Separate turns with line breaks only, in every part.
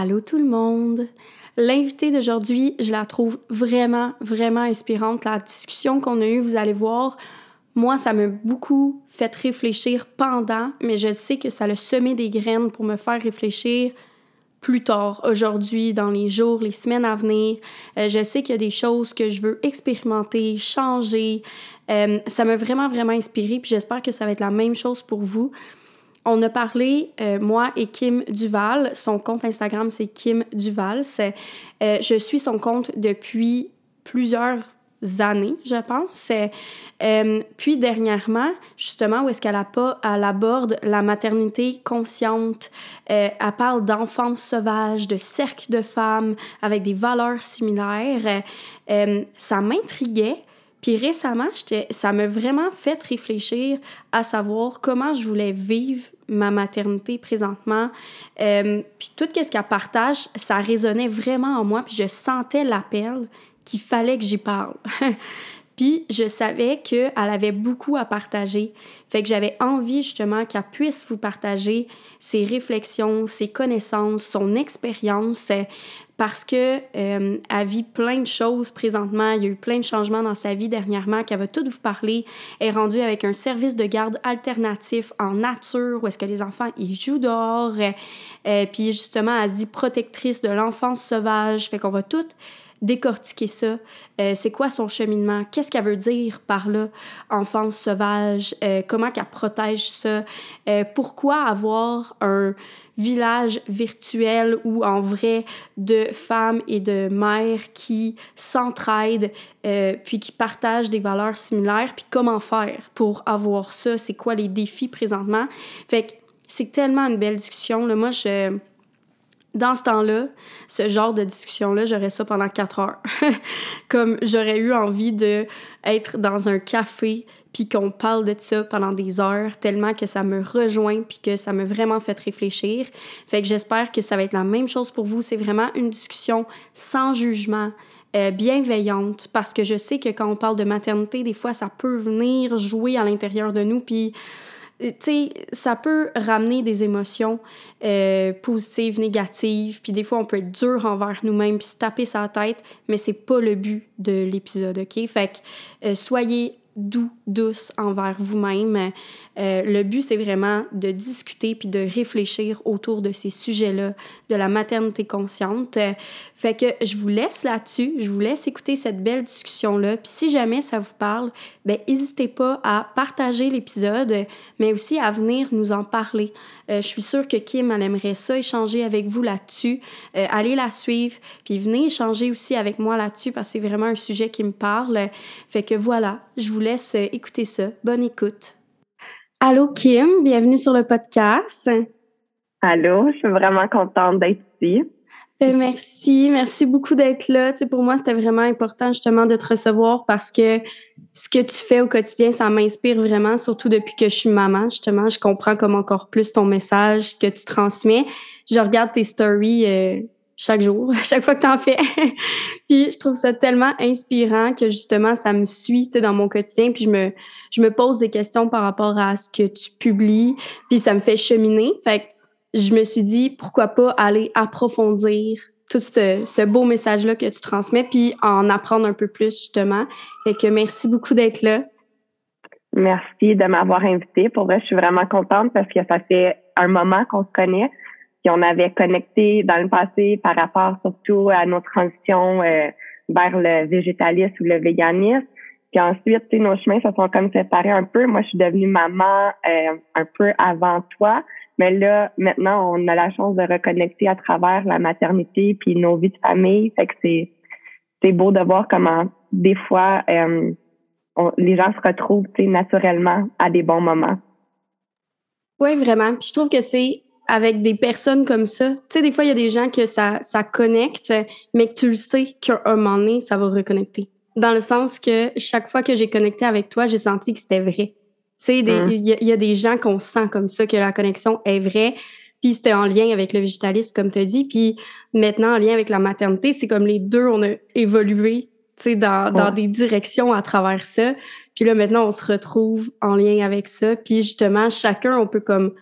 Allô tout le monde! L'invitée d'aujourd'hui, je la trouve vraiment, vraiment inspirante. La discussion qu'on a eue, vous allez voir, moi, ça m'a beaucoup fait réfléchir pendant, mais je sais que ça a semé des graines pour me faire réfléchir plus tard, aujourd'hui, dans les jours, les semaines à venir. Euh, je sais qu'il y a des choses que je veux expérimenter, changer. Euh, ça m'a vraiment, vraiment inspirée, puis j'espère que ça va être la même chose pour vous. On a parlé, euh, moi et Kim Duval. Son compte Instagram, c'est Kim Duval. Euh, je suis son compte depuis plusieurs années, je pense. Euh, puis dernièrement, justement, où est-ce qu'elle elle aborde la maternité consciente, elle parle d'enfance sauvage, de cercle de femmes avec des valeurs similaires. ça m'intriguait puis récemment, ça m'a vraiment fait réfléchir à savoir comment je voulais vivre ma maternité présentement. Euh, puis tout ce qu'elle partage, ça résonnait vraiment en moi, puis je sentais l'appel qu'il fallait que j'y parle. puis je savais qu'elle avait beaucoup à partager. Fait que j'avais envie justement qu'elle puisse vous partager ses réflexions, ses connaissances, son expérience, parce que euh, vit plein de choses présentement. Il y a eu plein de changements dans sa vie dernièrement qu'elle va tout vous parler. Elle est rendue avec un service de garde alternatif en nature où est-ce que les enfants ils jouent dehors. Euh, puis justement, elle se dit protectrice de l'enfance sauvage. Fait qu'on va tout décortiquer ça. Euh, c'est quoi son cheminement? Qu'est-ce qu'elle veut dire par là, enfance sauvage? Euh, comment qu'elle protège ça? Euh, pourquoi avoir un village virtuel ou en vrai de femmes et de mères qui s'entraident puis qui partagent des valeurs similaires? Puis comment faire pour avoir ça? C'est quoi les défis présentement? Fait que c'est tellement une belle discussion. Moi, je dans ce temps-là, ce genre de discussion-là, j'aurais ça pendant quatre heures. Comme j'aurais eu envie de être dans un café puis qu'on parle de ça pendant des heures tellement que ça me rejoint puis que ça m'a vraiment fait réfléchir. Fait que j'espère que ça va être la même chose pour vous. C'est vraiment une discussion sans jugement. Euh, bienveillante parce que je sais que quand on parle de maternité, des fois, ça peut venir jouer à l'intérieur de nous. Puis tu sais, ça peut ramener des émotions euh, positives, négatives, puis des fois on peut être dur envers nous-mêmes, puis se taper sa tête, mais c'est pas le but de l'épisode, ok? Fait que euh, soyez doux, douce envers vous-même. Euh, le but, c'est vraiment de discuter puis de réfléchir autour de ces sujets-là, de la maternité consciente. Euh, fait que je vous laisse là-dessus, je vous laisse écouter cette belle discussion-là. Puis si jamais ça vous parle, ben n'hésitez pas à partager l'épisode, mais aussi à venir nous en parler. Euh, je suis sûre que Kim, elle aimerait ça échanger avec vous là-dessus. allez la suivre, puis venez échanger aussi avec moi là-dessus parce que c'est vraiment un sujet qui me parle. Fait que voilà, je vous laisse écouter ça. Bonne écoute. Allô Kim, bienvenue sur le podcast.
Allô, je suis vraiment contente d'être ici.
Ben, merci, merci beaucoup d'être là. Tu pour moi, c'était vraiment important justement de te recevoir parce que ce que tu fais au quotidien, ça m'inspire vraiment, surtout depuis que je suis maman. Justement, je comprends comme encore plus ton message que tu transmets. Je regarde tes stories euh, chaque jour, chaque fois que tu en fais. puis je trouve ça tellement inspirant que justement ça me suit dans mon quotidien puis je me je me pose des questions par rapport à ce que tu publies puis ça me fait cheminer. Fait que je me suis dit pourquoi pas aller approfondir tout ce, ce beau message là que tu transmets puis en apprendre un peu plus justement. Fait que merci beaucoup d'être là.
Merci de m'avoir invité. Pour vrai, je suis vraiment contente parce que ça fait un moment qu'on se connaît on avait connecté dans le passé par rapport surtout à nos transitions euh, vers le végétalisme ou le véganisme. Puis ensuite, nos chemins se sont comme séparés un peu. Moi, je suis devenue maman euh, un peu avant toi. Mais là, maintenant, on a la chance de reconnecter à travers la maternité puis nos vies de famille. Fait que c'est, c'est beau de voir comment des fois euh, les gens se retrouvent naturellement à des bons moments.
Oui, vraiment. Puis je trouve que c'est avec des personnes comme ça. Tu sais, des fois, il y a des gens que ça, ça connecte, mais que tu le sais qu'à un moment donné, ça va reconnecter. Dans le sens que chaque fois que j'ai connecté avec toi, j'ai senti que c'était vrai. Tu sais, mmh. il y, a des gens qu'on sent comme ça, que la connexion est vraie. Puis c'était en lien avec le végétalisme, comme tu as dit. Puis maintenant, en lien avec la maternité, c'est comme les deux, on a évolué tu sais, dans, dans des directions à travers ça. Puis là, maintenant, on se retrouve en lien avec ça. Puis justement, chacun, on peut comme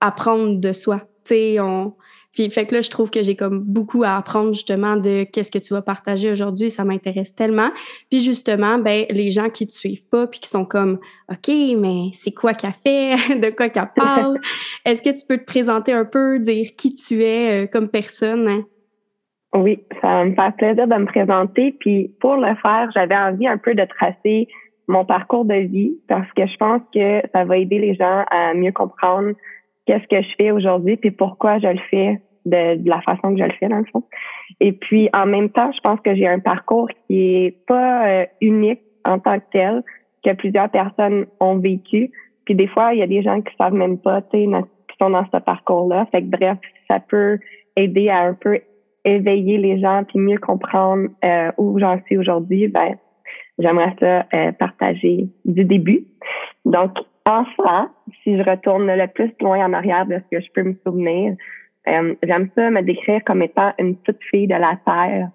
apprendre de soi. On... Puis fait que là, je trouve que j'ai comme beaucoup à apprendre justement de qu'est-ce que tu vas partager aujourd'hui. Ça m'intéresse tellement. Puis justement, ben les gens qui te suivent pas puis qui sont comme OK, mais c'est quoi qu'elle fait, de quoi qu'elle parle? Est-ce que tu peux te présenter un peu, dire qui tu es euh, comme personne? Hein?
Oui, ça va me faire plaisir de me présenter. Puis pour le faire, j'avais envie un peu de tracer mon parcours de vie parce que je pense que ça va aider les gens à mieux comprendre qu'est-ce que je fais aujourd'hui puis pourquoi je le fais de, la façon que je le fais dans le fond. Et puis en même temps, je pense que j'ai un parcours qui est pas euh, unique en tant que tel, que plusieurs personnes ont vécu. Puis des fois, il y a des gens qui savent même pas, tu sais, qui sont dans ce parcours-là. Fait que bref, ça peut aider à un peu éveiller les gens puis mieux comprendre euh, où j'en suis aujourd'hui. Ben, j'aimerais ça euh, partager du début. Donc, enfant, si je retourne le plus loin en arrière de ce que je peux me souvenir, euh, j'aime ça me décrire comme étant une petite fille de la terre.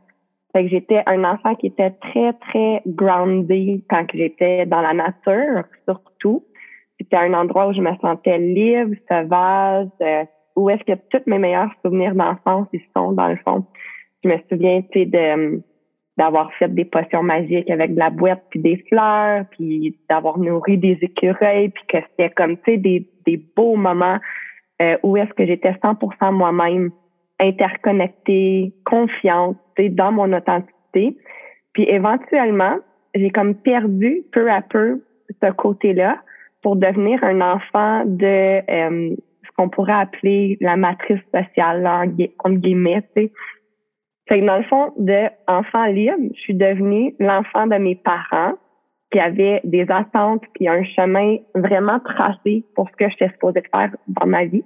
Fait que j'étais un enfant qui était très, très groundé quand j'étais dans la nature, surtout. C'était un endroit où je me sentais libre, sauvage, euh, où est-ce que tous mes meilleurs souvenirs d'enfance, ils sont, dans le fond. Je me souviens, tu sais, de d'avoir fait des potions magiques avec de la boîte puis des fleurs, puis d'avoir nourri des écureuils, puis que c'était comme, tu sais, des, des beaux moments euh, où est-ce que j'étais 100% moi-même, interconnectée, confiante, dans mon authenticité. Puis éventuellement, j'ai comme perdu peu à peu ce côté-là pour devenir un enfant de euh, ce qu'on pourrait appeler la matrice sociale, là, entre guillemets, tu sais. Fait que dans le fond, de enfant libre, je suis devenue l'enfant de mes parents qui avaient des attentes puis un chemin vraiment tracé pour ce que j'étais supposée faire dans ma vie.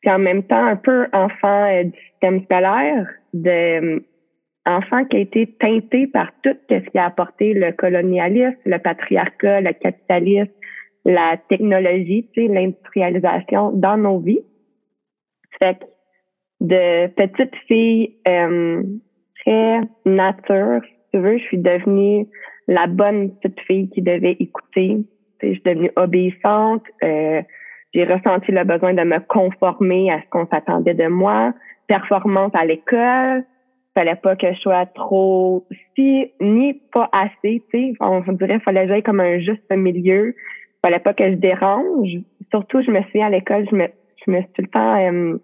Puis en même temps, un peu enfant euh, du système scolaire, de euh, enfant qui a été teinté par tout ce qui a apporté le colonialisme, le patriarcat, le capitalisme, la technologie, tu sais, l'industrialisation dans nos vies. Fait que de petite fille euh, très nature, si tu veux, je suis devenue la bonne petite fille qui devait écouter. je suis devenue obéissante. Euh, j'ai ressenti le besoin de me conformer à ce qu'on s'attendait de moi. Performante à l'école. Fallait pas que je sois trop si ni pas assez, tu sais. On dirait fallait que j'aille comme un juste milieu. Fallait pas que je dérange. Surtout, je me suis à l'école, je me, je me suis tout le temps euh,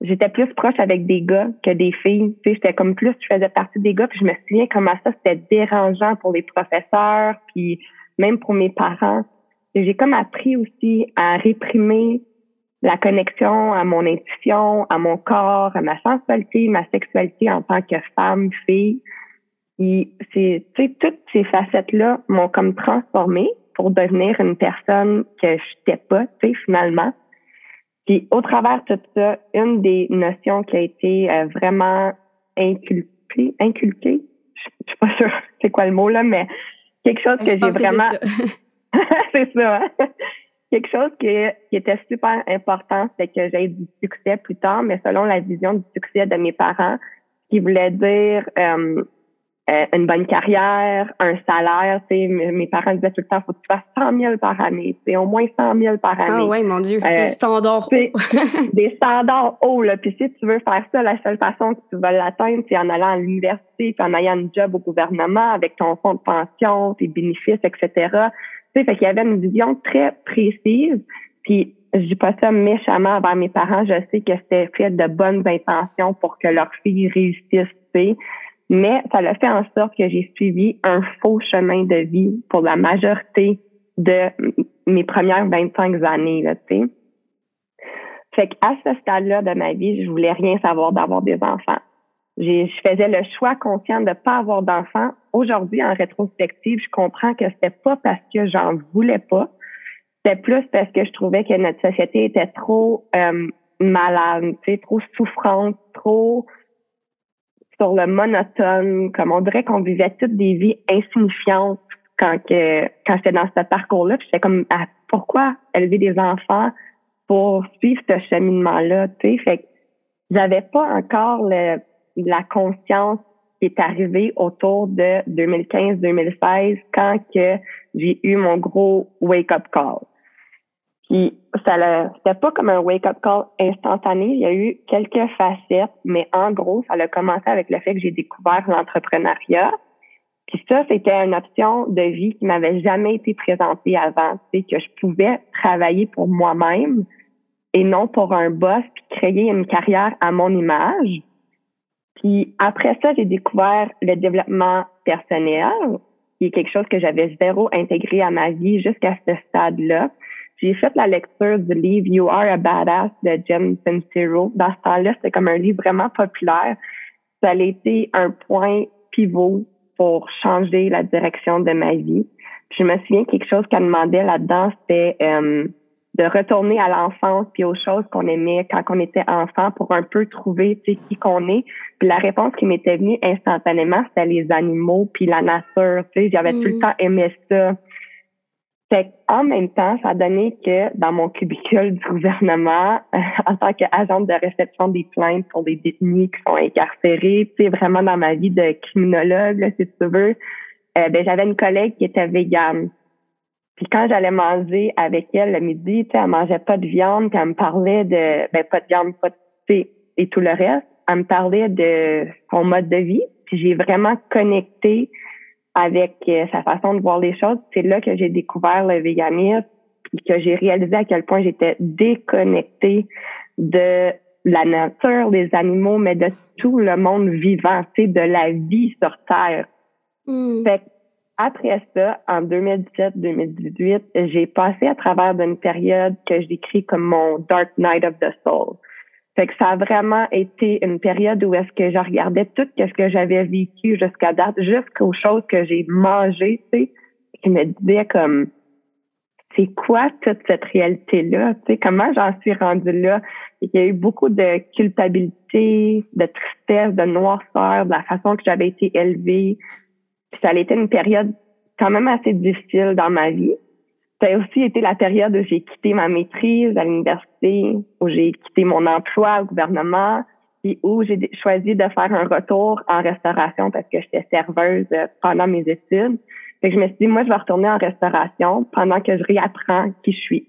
j'étais plus proche avec des gars que des filles. Tu sais, j'étais comme plus, je faisais partie des gars, puis je me souviens comment ça, c'était dérangeant pour les professeurs, puis même pour mes parents. J'ai comme appris aussi à réprimer la connexion à mon intuition, à mon corps, à ma sensualité, ma sexualité en tant que femme, fille. Et c'est, tu sais, toutes ces facettes-là m'ont comme transformée pour devenir une personne que je n'étais pas, tu sais, finalement. Puis au travers de tout ça, une des notions qui a été euh, vraiment inculquée, inculquée, je, suis pas sûre c'est quoi le mot là, mais quelque chose que j'ai vraiment, c'est ça, hein. quelque chose qui, qui, était super important, c'est que j'ai du succès plus tard, mais selon la vision du succès de mes parents, qui voulait dire euh, euh, une bonne carrière, un salaire. Tu sais, mes parents disaient tout le temps, faut que tu fasses 100 000 par année, c'est au moins 100 000 par année.
Ah ouais, mon Dieu, euh, des standards hauts.
des standards hauts, là. Puis si tu veux faire ça, la seule façon que tu vas l'atteindre, c'est en allant à l'université, puis en ayant un job au gouvernement avec ton fonds de pension, tes bénéfices, etc. Tu sais, fait qu'il y avait une vision très précise. Puis je dis pas ça méchamment envers mes parents. Je sais que c'était fait de bonnes intentions pour que leur fille réussisse, tu sais. Mais ça l'a fait en sorte que j'ai suivi un faux chemin de vie pour la majorité de mes premières 25 années, tu sais. Fait qu'à ce stade-là de ma vie, je voulais rien savoir d'avoir des enfants. Je faisais le choix conscient de pas avoir d'enfants. Aujourd'hui, en rétrospective, je comprends que c'était pas parce que j'en voulais pas. C'était plus parce que je trouvais que notre société était trop euh, malade, tu sais, trop souffrante, trop sur le monotone, comme on dirait qu'on vivait toutes des vies insignifiantes quand que quand j'étais dans ce parcours-là. J'étais comme ah, pourquoi élever des enfants pour suivre ce cheminement-là, tu sais? Fait que j'avais pas encore le, la conscience qui est arrivée autour de 2015-2016 quand que j'ai eu mon gros wake-up call. Puis ça c'était pas comme un wake-up call instantané. Il y a eu quelques facettes, mais en gros, ça a commencé avec le fait que j'ai découvert l'entrepreneuriat. Puis ça, c'était une option de vie qui m'avait jamais été présentée avant. C'est que je pouvais travailler pour moi-même et non pour un boss, puis créer une carrière à mon image. Puis après ça, j'ai découvert le développement personnel, qui est quelque chose que j'avais zéro intégré à ma vie jusqu'à ce stade-là. J'ai fait la lecture du livre You Are a Badass de Jen Sincero. Dans ce temps-là, c'était comme un livre vraiment populaire. Ça a été un point pivot pour changer la direction de ma vie. je me souviens quelque chose qu'elle demandait là-dedans, c'était euh, de retourner à l'enfance puis aux choses qu'on aimait quand on était enfant pour un peu trouver qui qu'on est. Puis la réponse qui m'était venue instantanément, c'était les animaux puis la nature. Tu sais, j'avais tout le mm. temps aimé ça. Fait en même temps, ça a donné que dans mon cubicule du gouvernement, en tant qu'agent de réception des plaintes pour des détenus qui sont incarcérés, tu sais, vraiment dans ma vie de criminologue, si tu veux, euh, ben, j'avais une collègue qui était végane. Puis quand j'allais manger avec elle le midi, tu sais, elle mangeait pas de viande, puis elle me parlait de, ben, pas de viande, pas de, et tout le reste. Elle me parlait de son mode de vie. Puis j'ai vraiment connecté avec euh, sa façon de voir les choses. C'est là que j'ai découvert le véganisme, puis que j'ai réalisé à quel point j'étais déconnectée de la nature, des animaux, mais de tout le monde vivant, sais, de la vie sur Terre. Mm. Fait après ça, en 2017-2018, j'ai passé à travers d'une période que je décris comme mon Dark Night of the Soul. Fait que ça a vraiment été une période où est-ce que je regardais tout ce que j'avais vécu jusqu'à date, jusqu'aux choses que j'ai mangées, tu sais, qui me disais comme, c'est quoi toute cette réalité-là? Tu sais, comment j'en suis rendue là? Il y a eu beaucoup de culpabilité, de tristesse, de noirceur, de la façon que j'avais été élevée. Puis ça a été une période quand même assez difficile dans ma vie. Ça a aussi été la période où j'ai quitté ma maîtrise à l'université, où j'ai quitté mon emploi au gouvernement, puis où j'ai choisi de faire un retour en restauration parce que j'étais serveuse euh, pendant mes études. Fait que je me suis dit, moi, je vais retourner en restauration pendant que je réapprends qui je suis.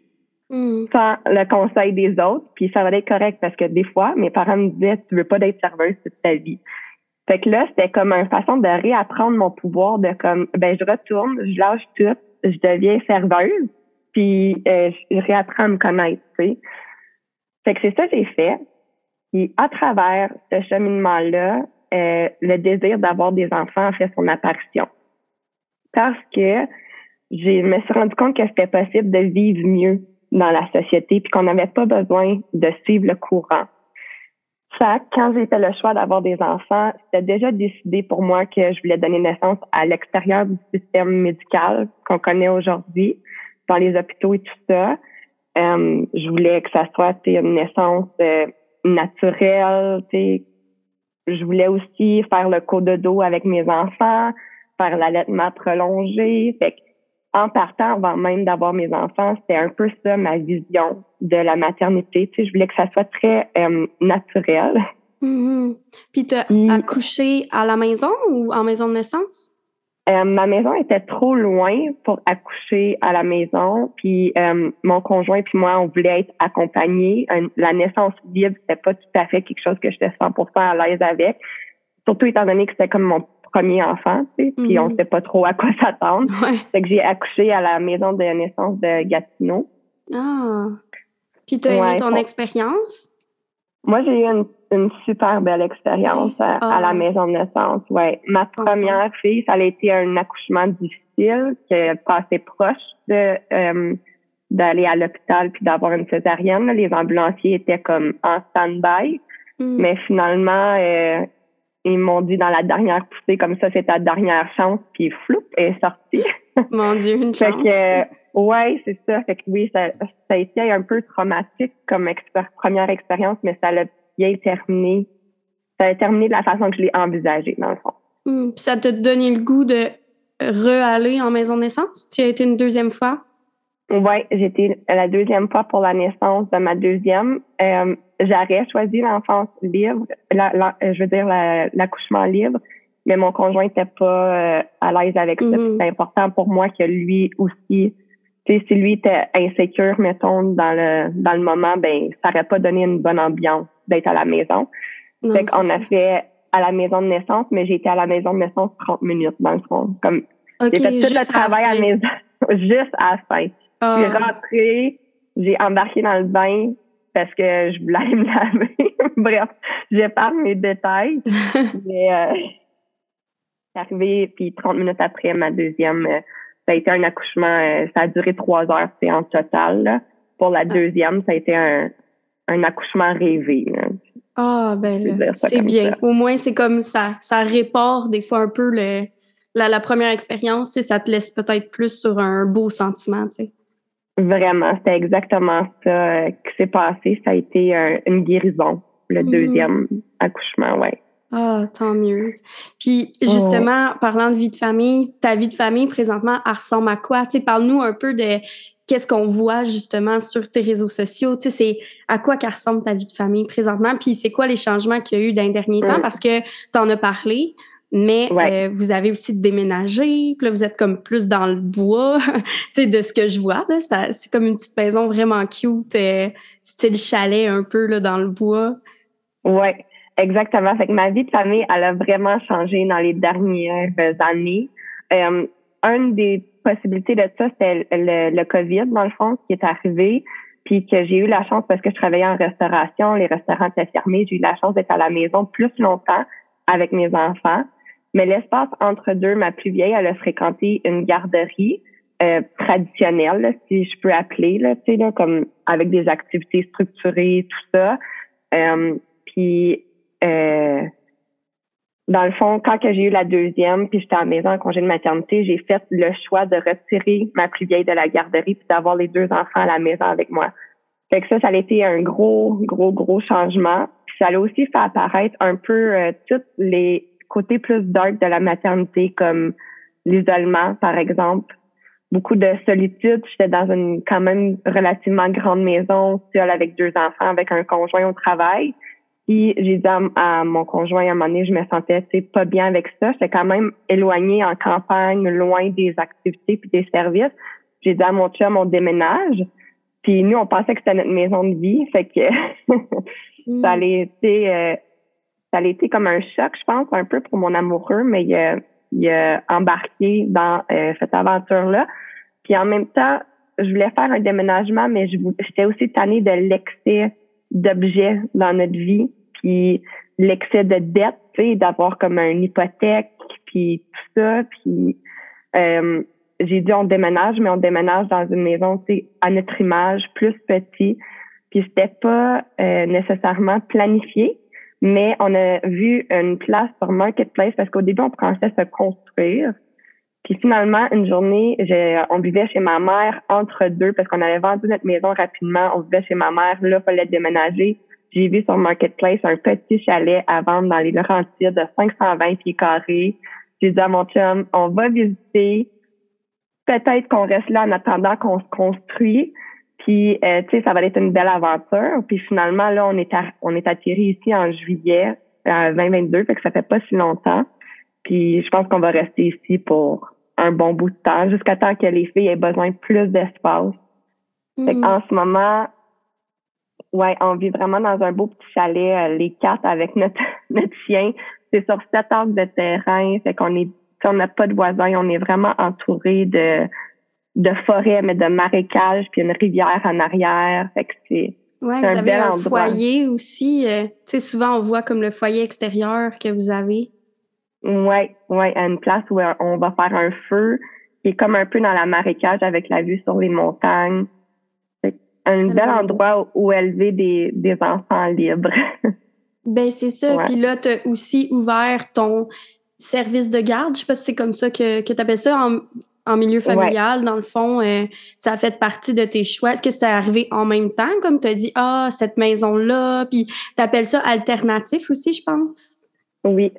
Hmm. Sans le conseil des autres, puis ça va être correct parce que des fois, mes parents me disaient, tu veux pas d'être serveuse toute ta vie. Fait que là, c'était comme une façon de réapprendre mon pouvoir de comme, ben, je retourne, je lâche tout, je deviens serveuse, puis euh, je réapprends à me connaître. Fait que c'est ça que j'ai fait. Et à travers ce cheminement-là, euh, le désir d'avoir des enfants a fait son apparition. Parce que je me suis rendu compte que c'était possible de vivre mieux dans la société, puis qu'on n'avait pas besoin de suivre le courant. Ça, quand j'ai fait le choix d'avoir des enfants, c'était déjà décidé pour moi que je voulais donner naissance à l'extérieur du système médical qu'on connaît aujourd'hui, dans les hôpitaux et tout ça. Euh, je voulais que ça soit une naissance euh, naturelle. Je voulais aussi faire le cours de dos avec mes enfants, faire l'allaitement prolongé. Fait en partant avant même d'avoir mes enfants, c'était un peu ça ma vision de la maternité. Tu sais, je voulais que ça soit très euh, naturel.
Mm-hmm. Puis tu as accouché à la maison ou en maison de naissance?
Euh, ma maison était trop loin pour accoucher à la maison. Puis euh, mon conjoint puis moi, on voulait être accompagnés. la naissance libre, c'était pas tout à fait quelque chose que j'étais 100% à l'aise avec. Surtout étant donné que c'était comme mon premier enfant, tu sais, puis on mm-hmm. sait pas trop à quoi s'attendre. Ouais. que j'ai accouché à la maison de naissance de Gatineau.
Ah. Puis tu as aimé ton expérience?
Moi, j'ai eu une, une, super belle expérience à, la ah. maison de naissance. Ouais. Ma première fille, ça a été un accouchement difficile, qui est passé proche de euh, d'aller à l'hôpital puis d'avoir une césarienne. Les ambulanciers étaient comme en stand-by. Mm. Mais finalement, euh, ils m'ont dit dans la dernière poussée, comme ça, c'est ta dernière chance, puis floup, est sortie.
Mon Dieu, une chance.
fait que, ouais, c'est ça. Fait que oui, ça, ça a été un peu traumatique comme première expérience, mais ça l'a bien terminé. Ça a terminé de la façon que je l'ai envisagé, dans le fond.
Puis ça t'a donné le goût de re-aller en maison de naissance? Tu as été une deuxième fois?
Oui, j'étais la deuxième fois pour la naissance de ma deuxième. Euh, j'aurais choisi l'enfance libre, la, je veux dire l'accouchement libre, mais mon conjoint n'était pas euh, à l'aise avec ça. Mm-hmm. C'est important pour moi que lui aussi si lui était insécure, mettons, dans le dans le moment, ben ça n'aurait pas donné une bonne ambiance d'être à la maison. On fait qu'on a fait à la maison de naissance, mais j'ai été à la maison de naissance 30 minutes, dans le fond. Comme, j'ai fait tout le travail à, la maison, juste à la fin. Je suis ah. rentrée, j'ai embarqué dans le bain parce que je voulais me laver. Bref, pas mes détails. mais euh, c'est arrivé, puis 30 minutes après ma deuxième, euh, ça a été un accouchement, euh, ça a duré trois heures, c'est en total. Pour la ah. deuxième, ça a été un, un accouchement rêvé.
Ah, ben c'est bien. Au moins, c'est comme ça. Ça répare des fois un peu le, la, la première expérience. Ça te laisse peut-être plus sur un beau sentiment. Tu sais.
Vraiment, c'était exactement ça euh, qui s'est passé. Ça a été une guérison, le mm-hmm. deuxième accouchement, ouais.
Ah, tant mieux. Puis justement, parlant de vie de famille, ta vie de famille présentement, elle ressemble à quoi? Tu sais, parle-nous un peu de qu'est-ce qu'on voit justement sur tes réseaux sociaux. Tu sais, c'est à quoi qu'elle ressemble ta vie de famille présentement, puis c'est quoi les changements qu'il y a eu dans les derniers temps, parce que tu en as parlé, mais euh, vous avez aussi déménagé, puis là, vous êtes comme plus dans le bois, tu sais, de ce que je vois, là, c'est comme une petite maison vraiment cute, euh, style chalet un peu, là, dans le bois.
Oui, exactement. Fait que ma vie de famille, elle a vraiment changé dans les dernières années. Euh, un des possibilité de ça, c'était le, le, COVID, dans le fond, qui est arrivé, puis que j'ai eu la chance, parce que je travaillais en restauration, les restaurants étaient fermés, j'ai eu la chance d'être à la maison plus longtemps avec mes enfants. Mais l'espace entre deux, ma plus vieille, elle a fréquenté une garderie euh, traditionnelle, si je peux appeler, là, tu sais, là, comme avec des activités structurées, tout ça. Euh, puis euh, dans le fond, quand que j'ai eu la deuxième, puis j'étais à la maison en congé de maternité, j'ai fait le choix de retirer ma plus vieille de la garderie puis d'avoir les deux enfants à la maison avec moi. Fait que ça, ça a été un gros, gros, gros changement. Puis ça a aussi fait apparaître un peu euh, tous les côtés plus dark de la maternité, comme l'isolement, par exemple. Beaucoup de solitude. J'étais dans une quand même relativement grande maison, seule avec deux enfants, avec un conjoint au travail. Puis j'ai dit à, mon conjoint à un moment donné, je me sentais pas bien avec ça. J'étais quand même éloignée en campagne, loin des activités puis des services. J'ai dit à mon chum, on déménage. Puis nous, on pensait que c'était notre maison de vie. Fait que mm. ça allait été euh, ça allait été comme un choc, je pense, un peu pour mon amoureux, mais il a, il a embarqué dans euh, cette aventure-là. Puis en même temps, je voulais faire un déménagement, mais j'étais aussi tannée de l'excès d'objets dans notre vie puis l'excès de dette, tu sais, d'avoir comme une hypothèque, puis tout ça, puis euh, j'ai dit on déménage, mais on déménage dans une maison, à notre image, plus petit, puis c'était pas euh, nécessairement planifié, mais on a vu une place sur Marketplace parce qu'au début, on pensait se construire. Puis finalement, une journée, on vivait chez ma mère entre deux parce qu'on avait vendu notre maison rapidement. On vivait chez ma mère. Là, il fallait déménager. J'ai vu sur Marketplace un petit chalet à vendre dans les Laurentides de 520 pieds carrés. J'ai dit à mon chum, on va visiter. Peut-être qu'on reste là en attendant qu'on se construit. Puis, euh, tu sais, ça va être une belle aventure. Puis finalement, là, on est, on est atterri ici en juillet 2022, fait que ça fait pas si longtemps. Puis je pense qu'on va rester ici pour un bon bout de temps, jusqu'à temps que les filles aient besoin de plus d'espace. Mm. En ce moment, ouais, on vit vraiment dans un beau petit chalet, euh, les quatre avec notre, notre chien. C'est sur sept acres de terrain, fait qu'on est, on n'a pas de voisins, on est vraiment entouré de, de forêts, mais de marécages, puis une rivière en arrière. Fait que c'est,
ouais, vous avez un foyer aussi. Euh, tu sais, souvent on voit comme le foyer extérieur que vous avez.
Ouais, ouais, à une place où on va faire un feu qui est comme un peu dans la marécage avec la vue sur les montagnes un bel endroit où élever des, des enfants libres.
ben c'est ça. Puis là, tu as aussi ouvert ton service de garde. Je sais pas si c'est comme ça que, que tu appelles ça en, en milieu familial. Dans le fond, euh, ça a fait partie de tes choix. Est-ce que c'est arrivé en même temps, comme tu as dit, ah, cette maison-là, puis tu appelles ça alternatif aussi, je pense?
Oui.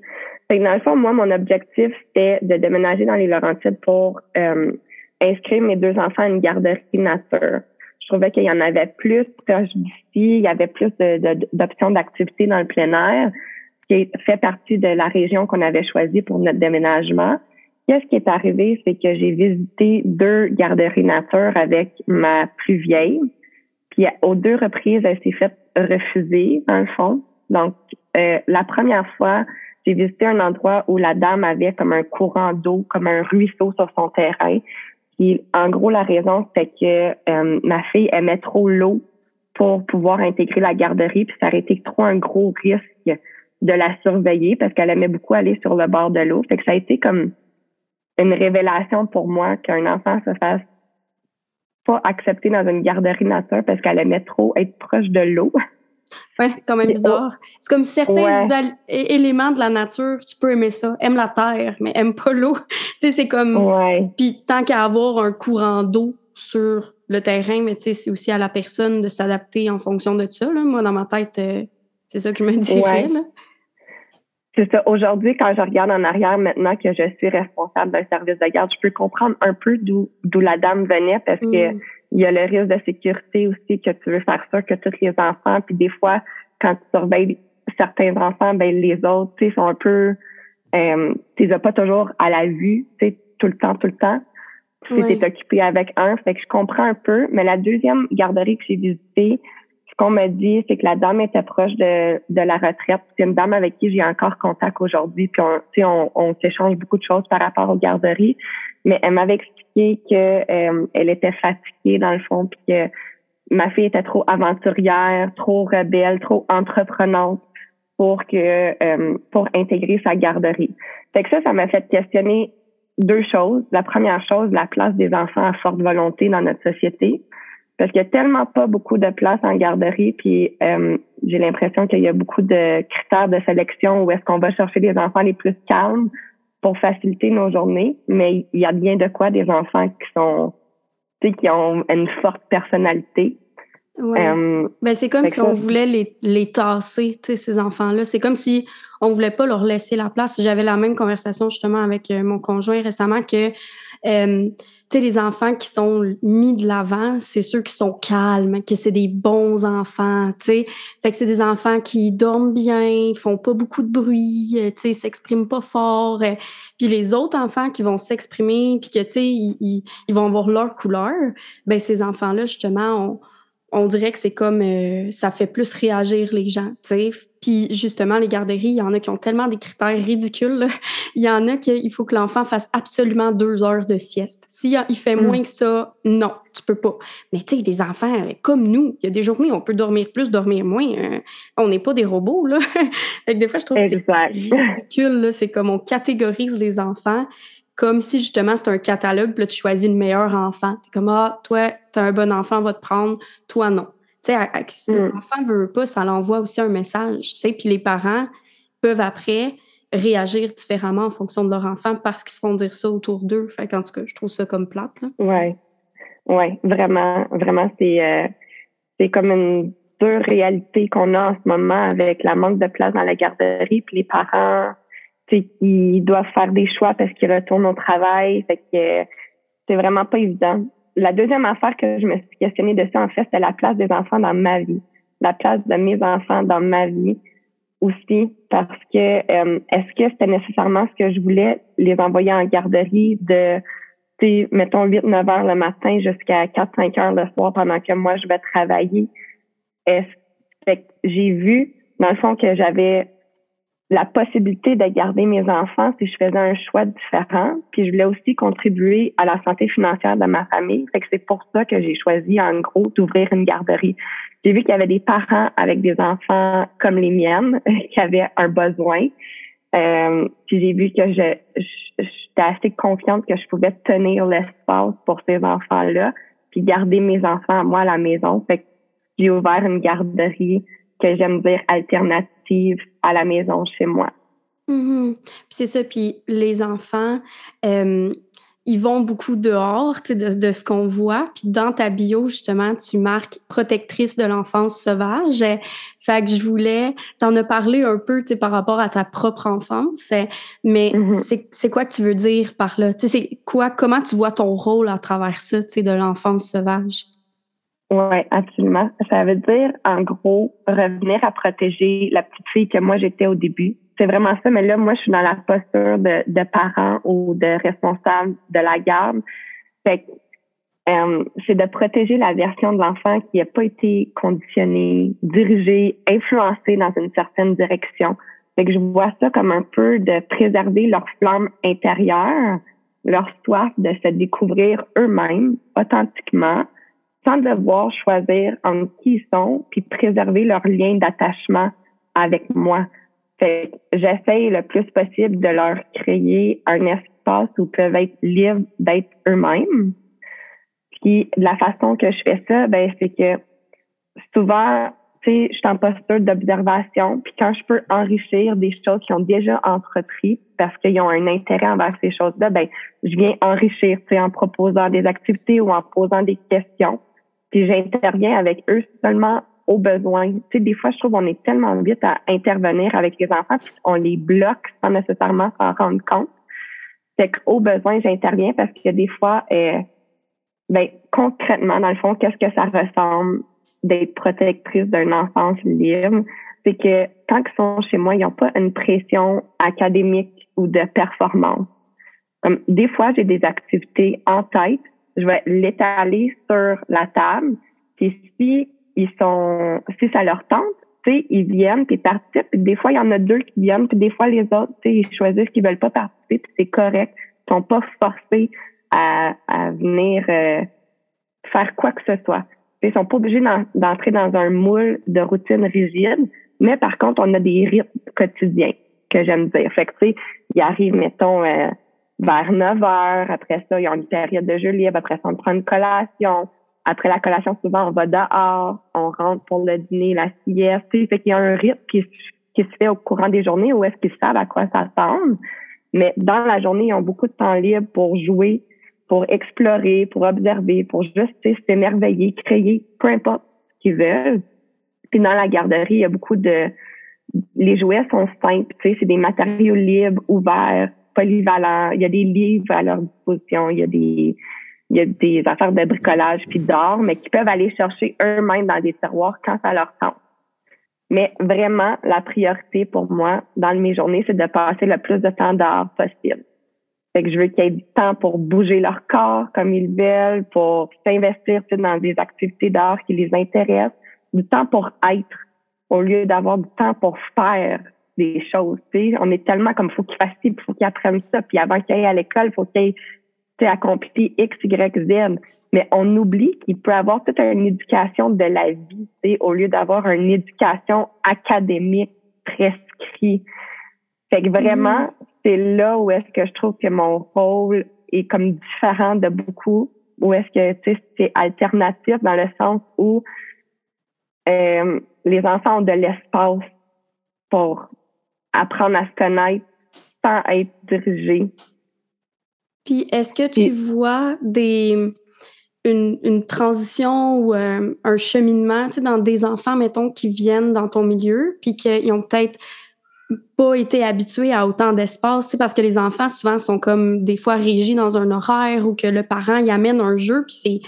Fait dans le fond, moi, mon objectif, c'était de déménager dans les Laurentides pour euh, inscrire mes deux enfants à une garderie nature je trouvais qu'il y en avait plus proche d'ici, il y avait plus d'options d'activités dans le plein air, qui fait partie de la région qu'on avait choisie pour notre déménagement. Qu'est-ce qui est arrivé, c'est que j'ai visité deux garderies nature avec ma plus vieille. Puis aux deux reprises, elle s'est faite refuser, dans le fond. Donc, euh, la première fois, j'ai visité un endroit où la dame avait comme un courant d'eau, comme un ruisseau sur son terrain. Puis, en gros, la raison, c'est que euh, ma fille aimait trop l'eau pour pouvoir intégrer la garderie, puis ça aurait été trop un gros risque de la surveiller parce qu'elle aimait beaucoup aller sur le bord de l'eau. Fait que ça a été comme une révélation pour moi qu'un enfant se fasse pas accepter dans une garderie nature parce qu'elle aimait trop être proche de l'eau.
Ouais, c'est quand même bizarre. C'est comme certains éléments de la nature, tu peux aimer ça. Aime la terre, mais aime pas l'eau. tu sais, c'est comme.
Ouais.
Puis tant qu'à avoir un courant d'eau sur le terrain, mais tu sais, c'est aussi à la personne de s'adapter en fonction de ça. Là. Moi, dans ma tête, euh, c'est ça que je me dirais. Là.
C'est ça. Aujourd'hui, quand je regarde en arrière, maintenant que je suis responsable d'un service de garde, je peux comprendre un peu d'où d'où la dame venait parce que mm. il y a le risque de sécurité aussi que tu veux faire ça que tous les enfants. Puis des fois, quand tu surveilles certains enfants, ben les autres, tu sais, sont un peu, euh, tu les as pas toujours à la vue, tu sais, tout le temps, tout le temps. Tu es occupé avec un, fait que je comprends un peu. Mais la deuxième garderie que j'ai visitée, qu'on m'a dit, c'est que la dame était proche de, de la retraite. C'est une dame avec qui j'ai encore contact aujourd'hui. Puis on, on, on s'échange beaucoup de choses par rapport aux garderies. Mais elle m'avait expliqué que euh, elle était fatiguée dans le fond, puis que ma fille était trop aventurière, trop rebelle, trop entreprenante pour que euh, pour intégrer sa garderie. Fait que ça, ça m'a fait questionner deux choses. La première chose, la place des enfants à forte volonté dans notre société parce qu'il y a tellement pas beaucoup de place en garderie, puis euh, j'ai l'impression qu'il y a beaucoup de critères de sélection où est-ce qu'on va chercher les enfants les plus calmes pour faciliter nos journées, mais il y a bien de quoi des enfants qui sont, tu sais, qui ont une forte personnalité.
Ouais. Euh, ben, c'est comme si on voulait les, les tasser, tu sais, ces enfants-là. C'est comme si on voulait pas leur laisser la place. J'avais la même conversation justement avec euh, mon conjoint récemment que euh, sais, les enfants qui sont mis de l'avant, c'est ceux qui sont calmes, que c'est des bons enfants, tu sais. Fait que c'est des enfants qui dorment bien, font pas beaucoup de bruit, euh, tu sais, s'expriment pas fort. Euh. Puis les autres enfants qui vont s'exprimer, puis que, tu sais, ils, vont avoir leur couleur, ben ces enfants-là, justement, on, on dirait que c'est comme, euh, ça fait plus réagir les gens, tu sais. Puis justement, les garderies, il y en a qui ont tellement des critères ridicules. Il y en a qu'il faut que l'enfant fasse absolument deux heures de sieste. S'il il fait hmm. moins que ça, non, tu peux pas. Mais tu sais, les enfants euh, comme nous, il y a des journées où on peut dormir plus, dormir moins. Hein. On n'est pas des robots, là. fait que des fois, je trouve que c'est ridicule. C'est comme on catégorise les enfants comme si justement c'était un catalogue, puis là, tu choisis le meilleur enfant. es comme, ah, toi, tu as un bon enfant, on va te prendre, toi, non. Tu sais, si mm. l'enfant ne veut pas, ça l'envoie aussi un message. Tu sais, puis les parents peuvent après réagir différemment en fonction de leur enfant parce qu'ils se font dire ça autour d'eux. Fait qu'en tout cas, je trouve ça comme plate. Là.
Ouais. Ouais, vraiment, vraiment, c'est euh, c'est comme une dure réalité qu'on a en ce moment avec la manque de place dans la garderie, puis les parents, ils doivent faire des choix parce qu'ils retournent au travail. Fait que c'est vraiment pas évident la deuxième affaire que je me suis questionnée de ça, en fait, c'est la place des enfants dans ma vie. La place de mes enfants dans ma vie aussi, parce que euh, est-ce que c'était nécessairement ce que je voulais, les envoyer en garderie de, mettons, 8-9 heures le matin jusqu'à 4-5 heures le soir pendant que moi, je vais travailler? Est-ce j'ai vu, dans le fond, que j'avais la possibilité de garder mes enfants si je faisais un choix différent. Puis je voulais aussi contribuer à la santé financière de ma famille. Fait que c'est pour ça que j'ai choisi, en gros, d'ouvrir une garderie. J'ai vu qu'il y avait des parents avec des enfants comme les miennes qui avaient un besoin. Euh, puis j'ai vu que je, j'étais assez confiante que je pouvais tenir l'espace pour ces enfants-là, puis garder mes enfants moi à la maison. Fait que j'ai ouvert une garderie que j'aime dire alternative à la maison chez moi.
Mm-hmm. C'est ça. Puis les enfants, euh, ils vont beaucoup dehors de, de ce qu'on voit. Puis dans ta bio, justement, tu marques protectrice de l'enfance sauvage. Fait que je voulais t'en as parlé un peu par rapport à ta propre enfance. Mais mm-hmm. c'est quoi que tu veux dire par là? C'est quoi, comment tu vois ton rôle à travers ça de l'enfance sauvage?
Oui, absolument. Ça veut dire, en gros, revenir à protéger la petite fille que moi j'étais au début. c'est vraiment ça. Mais là, moi, je suis dans la posture de, de parent ou de responsable de la garde. Fait euh, c'est de protéger la version de l'enfant qui n'a pas été conditionnée, dirigée, influencée dans une certaine direction. Fait que je vois ça comme un peu de préserver leur flamme intérieure, leur soif de se découvrir eux-mêmes authentiquement, devoir choisir en qui ils sont, puis préserver leur lien d'attachement avec moi. Fait j'essaye le plus possible de leur créer un espace où ils peuvent être libres d'être eux-mêmes. Puis la façon que je fais ça, ben c'est que souvent, tu sais, je suis en posture d'observation. Puis quand je peux enrichir des choses qui ont déjà entrepris parce qu'ils ont un intérêt envers ces choses-là, ben je viens enrichir, tu sais, en proposant des activités ou en posant des questions. Puis j'interviens avec eux seulement aux besoins. Tu sais, des fois, je trouve qu'on est tellement vite à intervenir avec les enfants, puis on les bloque sans nécessairement s'en rendre compte. Fait qu'au besoin, j'interviens parce que des fois, euh, ben, concrètement, dans le fond, qu'est-ce que ça ressemble d'être protectrice d'une enfance libre? C'est que quand ils sont chez moi, ils n'ont pas une pression académique ou de performance. Comme, des fois, j'ai des activités en tête, je vais l'étaler sur la table, puis si ils sont, si ça leur tente, ils viennent puis participent. Des fois, il y en a deux qui viennent, puis des fois les autres, ils choisissent qu'ils veulent pas participer, puis c'est correct. Ils sont pas forcés à, à venir euh, faire quoi que ce soit. Ils sont pas obligés d'entrer dans un moule de routine rigide, mais par contre, on a des rythmes quotidiens que j'aime dire. Fait que, tu sais, ils arrivent, mettons, euh, vers 9 heures. Après ça, ils ont une période de jeu libre. Après ça, on prend une collation. Après la collation, souvent, on va dehors, on rentre pour le dîner, la sieste. Fait qu'il y a un rythme qui, qui se fait au courant des journées où est-ce qu'ils savent à quoi s'attendre. Mais dans la journée, ils ont beaucoup de temps libre pour jouer, pour explorer, pour observer, pour juste s'émerveiller, créer, peu importe ce qu'ils veulent. Puis dans la garderie, il y a beaucoup de... Les jouets sont simples, c'est des matériaux libres, ouverts, polyvalents. Il y a des livres à leur disposition, il y a des il y a des affaires de bricolage puis d'or, mais qui peuvent aller chercher eux-mêmes dans des tiroirs quand ça leur tente. Mais vraiment, la priorité pour moi dans mes journées, c'est de passer le plus de temps dehors possible. Fait que je veux qu'il y ait du temps pour bouger leur corps comme ils veulent, pour s'investir dans des activités d'art qui les intéressent, du temps pour être au lieu d'avoir du temps pour faire des choses. On est tellement comme faut qu'ils fassent ci, faut qu'ils apprennent ça, puis avant qu'ils aillent à l'école, faut qu'ils accompli X, Y, Z. Mais on oublie qu'il peut avoir toute une éducation de la vie, au lieu d'avoir une éducation académique prescrite. Fait que vraiment, mm-hmm. c'est là où est-ce que je trouve que mon rôle est comme différent de beaucoup, où est-ce que tu sais c'est alternatif dans le sens où euh, les enfants ont de l'espace pour apprendre à se connaître sans être dirigés
puis est-ce que tu vois des une, une transition ou euh, un cheminement dans des enfants, mettons, qui viennent dans ton milieu, puis qu'ils ont peut-être pas été habitués à autant d'espace, parce que les enfants, souvent, sont comme des fois régis dans un horaire ou que le parent y amène un jeu, puis c'est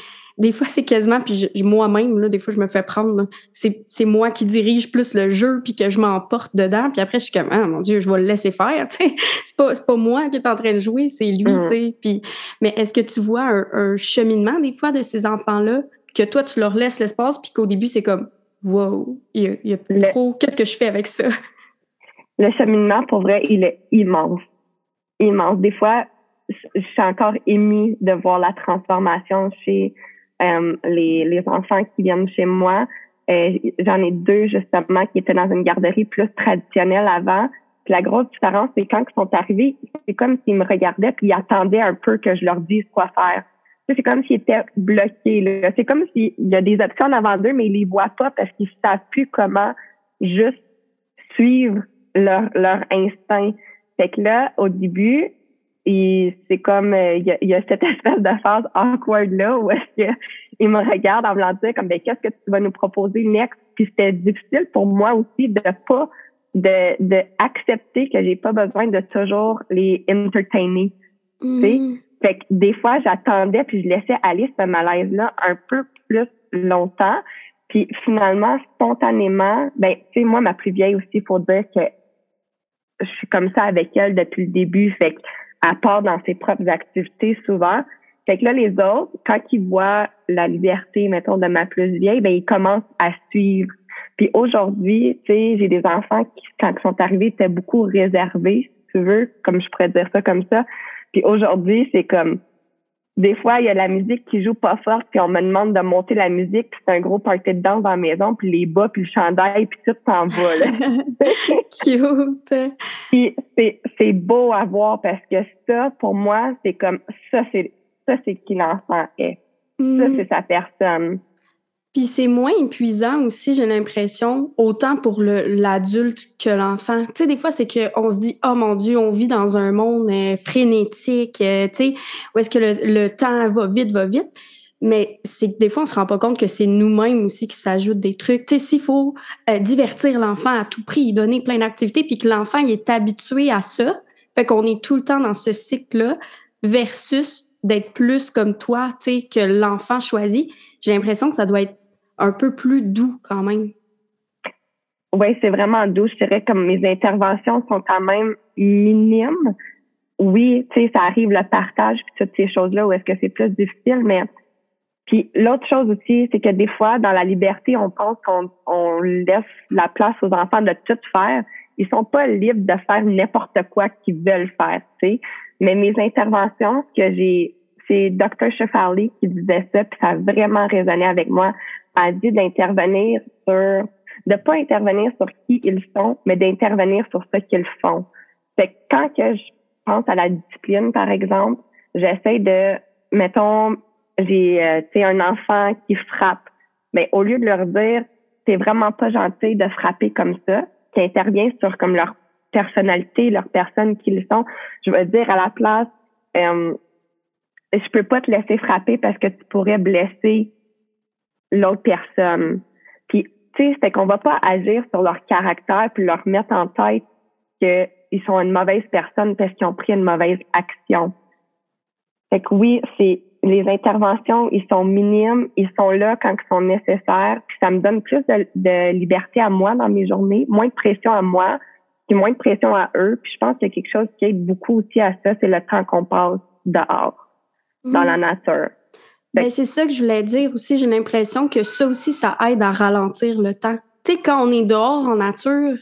des fois, c'est quasiment, puis moi-même, là, des fois, je me fais prendre, c'est moi qui dirige plus le jeu, puis que je m'emporte dedans, puis après, je suis comme, ah mon Dieu, je vais le laisser faire, tu sais. C'est pas, pas moi qui est en train de jouer, c'est lui, tu sais. Puis, mais est-ce que tu vois un, cheminement, des fois, de ces enfants-là, que toi, tu leur laisses l'espace, puis qu'au début, c'est comme, wow, il y a, il trop, qu'est-ce que je fais avec ça?
Le cheminement, pour vrai, il est immense. Immense. Des fois, je suis encore émue de voir la transformation chez euh, les, les enfants qui viennent chez moi. Euh, j'en ai deux justement qui étaient dans une garderie plus traditionnelle avant. Puis la grosse différence, c'est quand ils sont arrivés, c'est comme s'ils me regardaient puis ils attendaient un peu que je leur dise quoi faire. C'est comme s'ils étaient bloqués. C'est comme s'il y a des options avant d'eux, mais ils les voient pas parce qu'ils savent plus comment juste suivre leur, leur instinct. Fait que là, au début, et c'est comme, euh, il y, a, cette espèce de phase awkward là où est-ce qu'il me regarde en me disant comme, ben, qu'est-ce que tu vas nous proposer next? Puis c'était difficile pour moi aussi de pas, de, de accepter que j'ai pas besoin de toujours les entertainer. Tu sais? Mm. Fait que des fois, j'attendais puis je laissais aller ce malaise-là un peu plus longtemps. Puis finalement, spontanément, ben, tu sais, moi, ma plus vieille aussi, faut dire que je suis comme ça avec elle depuis le début. Fait qu'elle part dans ses propres activités souvent. Fait que là, les autres, quand ils voient la liberté, mettons, de ma plus vieille, ben ils commencent à suivre. Puis aujourd'hui, tu sais, j'ai des enfants qui, quand ils sont arrivés, étaient beaucoup réservés, si tu veux, comme je pourrais dire ça comme ça. Puis aujourd'hui, c'est comme des fois, il y a la musique qui joue pas fort, puis on me demande de monter la musique, puis c'est un gros party de danse dans la maison, puis les bas, puis le chandail, puis tout s'en va. Là.
Cute!
Puis c'est beau à voir parce que ça, pour moi, c'est comme ça, c'est ça, c'est qui l'enfant est. Ça, mm. c'est sa personne.
Puis c'est moins épuisant aussi, j'ai l'impression, autant pour l'adulte que l'enfant. Tu sais, des fois, c'est qu'on se dit, oh mon Dieu, on vit dans un monde euh, frénétique, euh, tu sais, où est-ce que le, temps va vite, va vite. Mais c'est que des fois, on se rend pas compte que c'est nous-mêmes aussi qui s'ajoutent des trucs. Tu sais, s'il faut euh, divertir l'enfant à tout prix, donner plein d'activités, puis que l'enfant il est habitué à ça, fait qu'on est tout le temps dans ce cycle-là, versus d'être plus comme toi, tu sais, que l'enfant choisit. J'ai l'impression que ça doit être un peu plus doux quand même.
Oui, c'est vraiment doux. Je dirais que mes interventions sont quand même minimes. Oui, tu sais, ça arrive le partage puis toutes ces choses-là où est-ce que c'est plus difficile, mais puis l'autre chose aussi, c'est que des fois, dans la liberté, on pense qu'on on laisse la place aux enfants de tout faire. Ils sont pas libres de faire n'importe quoi qu'ils veulent faire, tu sais. Mais mes interventions, que j'ai, c'est Dr. Shefali qui disait ça, puis ça a vraiment résonné avec moi a dit d'intervenir sur, de pas intervenir sur qui ils sont, mais d'intervenir sur ce qu'ils font. Fait que quand que je pense à la discipline, par exemple, j'essaie de, mettons, j'ai, euh, tu sais, un enfant qui frappe, mais au lieu de leur dire, c'est vraiment pas gentil de frapper comme ça, qui intervient sur comme leur personnalité, leur personne qu'ils sont, je veux dire à la place, euh, je peux pas te laisser frapper parce que tu pourrais blesser l'autre personne. Puis, tu sais, c'est qu'on va pas agir sur leur caractère puis leur mettre en tête qu'ils sont une mauvaise personne parce qu'ils ont pris une mauvaise action. Fait que oui, c'est les interventions, ils sont minimes, ils sont là quand ils sont nécessaires. Puis ça me donne plus de, de liberté à moi dans mes journées, moins de pression à moi, puis moins de pression à eux. Puis je pense qu'il y a quelque chose qui aide beaucoup aussi à ça, c'est le temps qu'on passe dehors, dans la nature.
Ben, c'est ça que je voulais dire aussi. J'ai l'impression que ça aussi, ça aide à ralentir le temps. Tu sais, quand on est dehors en nature,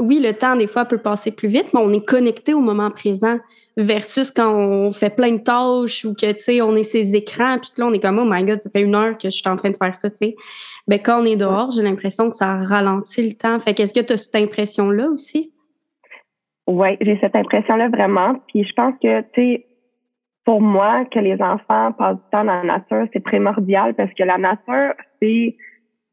oui, le temps, des fois, peut passer plus vite, mais on est connecté au moment présent versus quand on fait plein de tâches ou que, tu sais, on est ses écrans, puis que là, on est comme, oh my God, ça fait une heure que je suis en train de faire ça, tu sais. Ben, quand on est dehors, j'ai l'impression que ça ralentit le temps. Fait qu'est-ce que tu as cette impression-là aussi?
Oui, j'ai cette impression-là vraiment. Puis je pense que, tu sais, pour moi, que les enfants passent du temps dans la nature, c'est primordial parce que la nature, c'est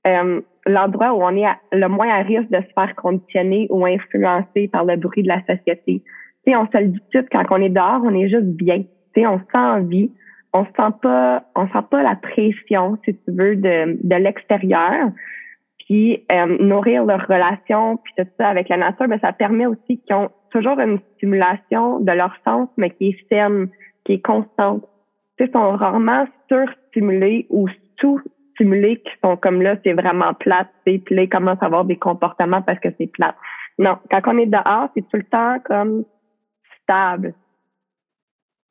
euh, l'endroit où on est le moins à risque de se faire conditionner ou influencer par le bruit de la société. Tu on se le dit tout, quand on est dehors, on est juste bien. Tu on se sent en vie. On sent pas, on sent pas la pression, si tu veux, de, de l'extérieur. Puis euh, nourrir leur relation, puis tout ça avec la nature, ben, ça permet aussi qu'ils ont toujours une stimulation de leur sens, mais qui est ferme qui est constante. Ils sont rarement surstimulés ou sous-stimulés qui sont comme là, c'est vraiment plate, puis là, ils commencent à avoir des comportements parce que c'est plate. Non, quand on est dehors, c'est tout le temps comme stable.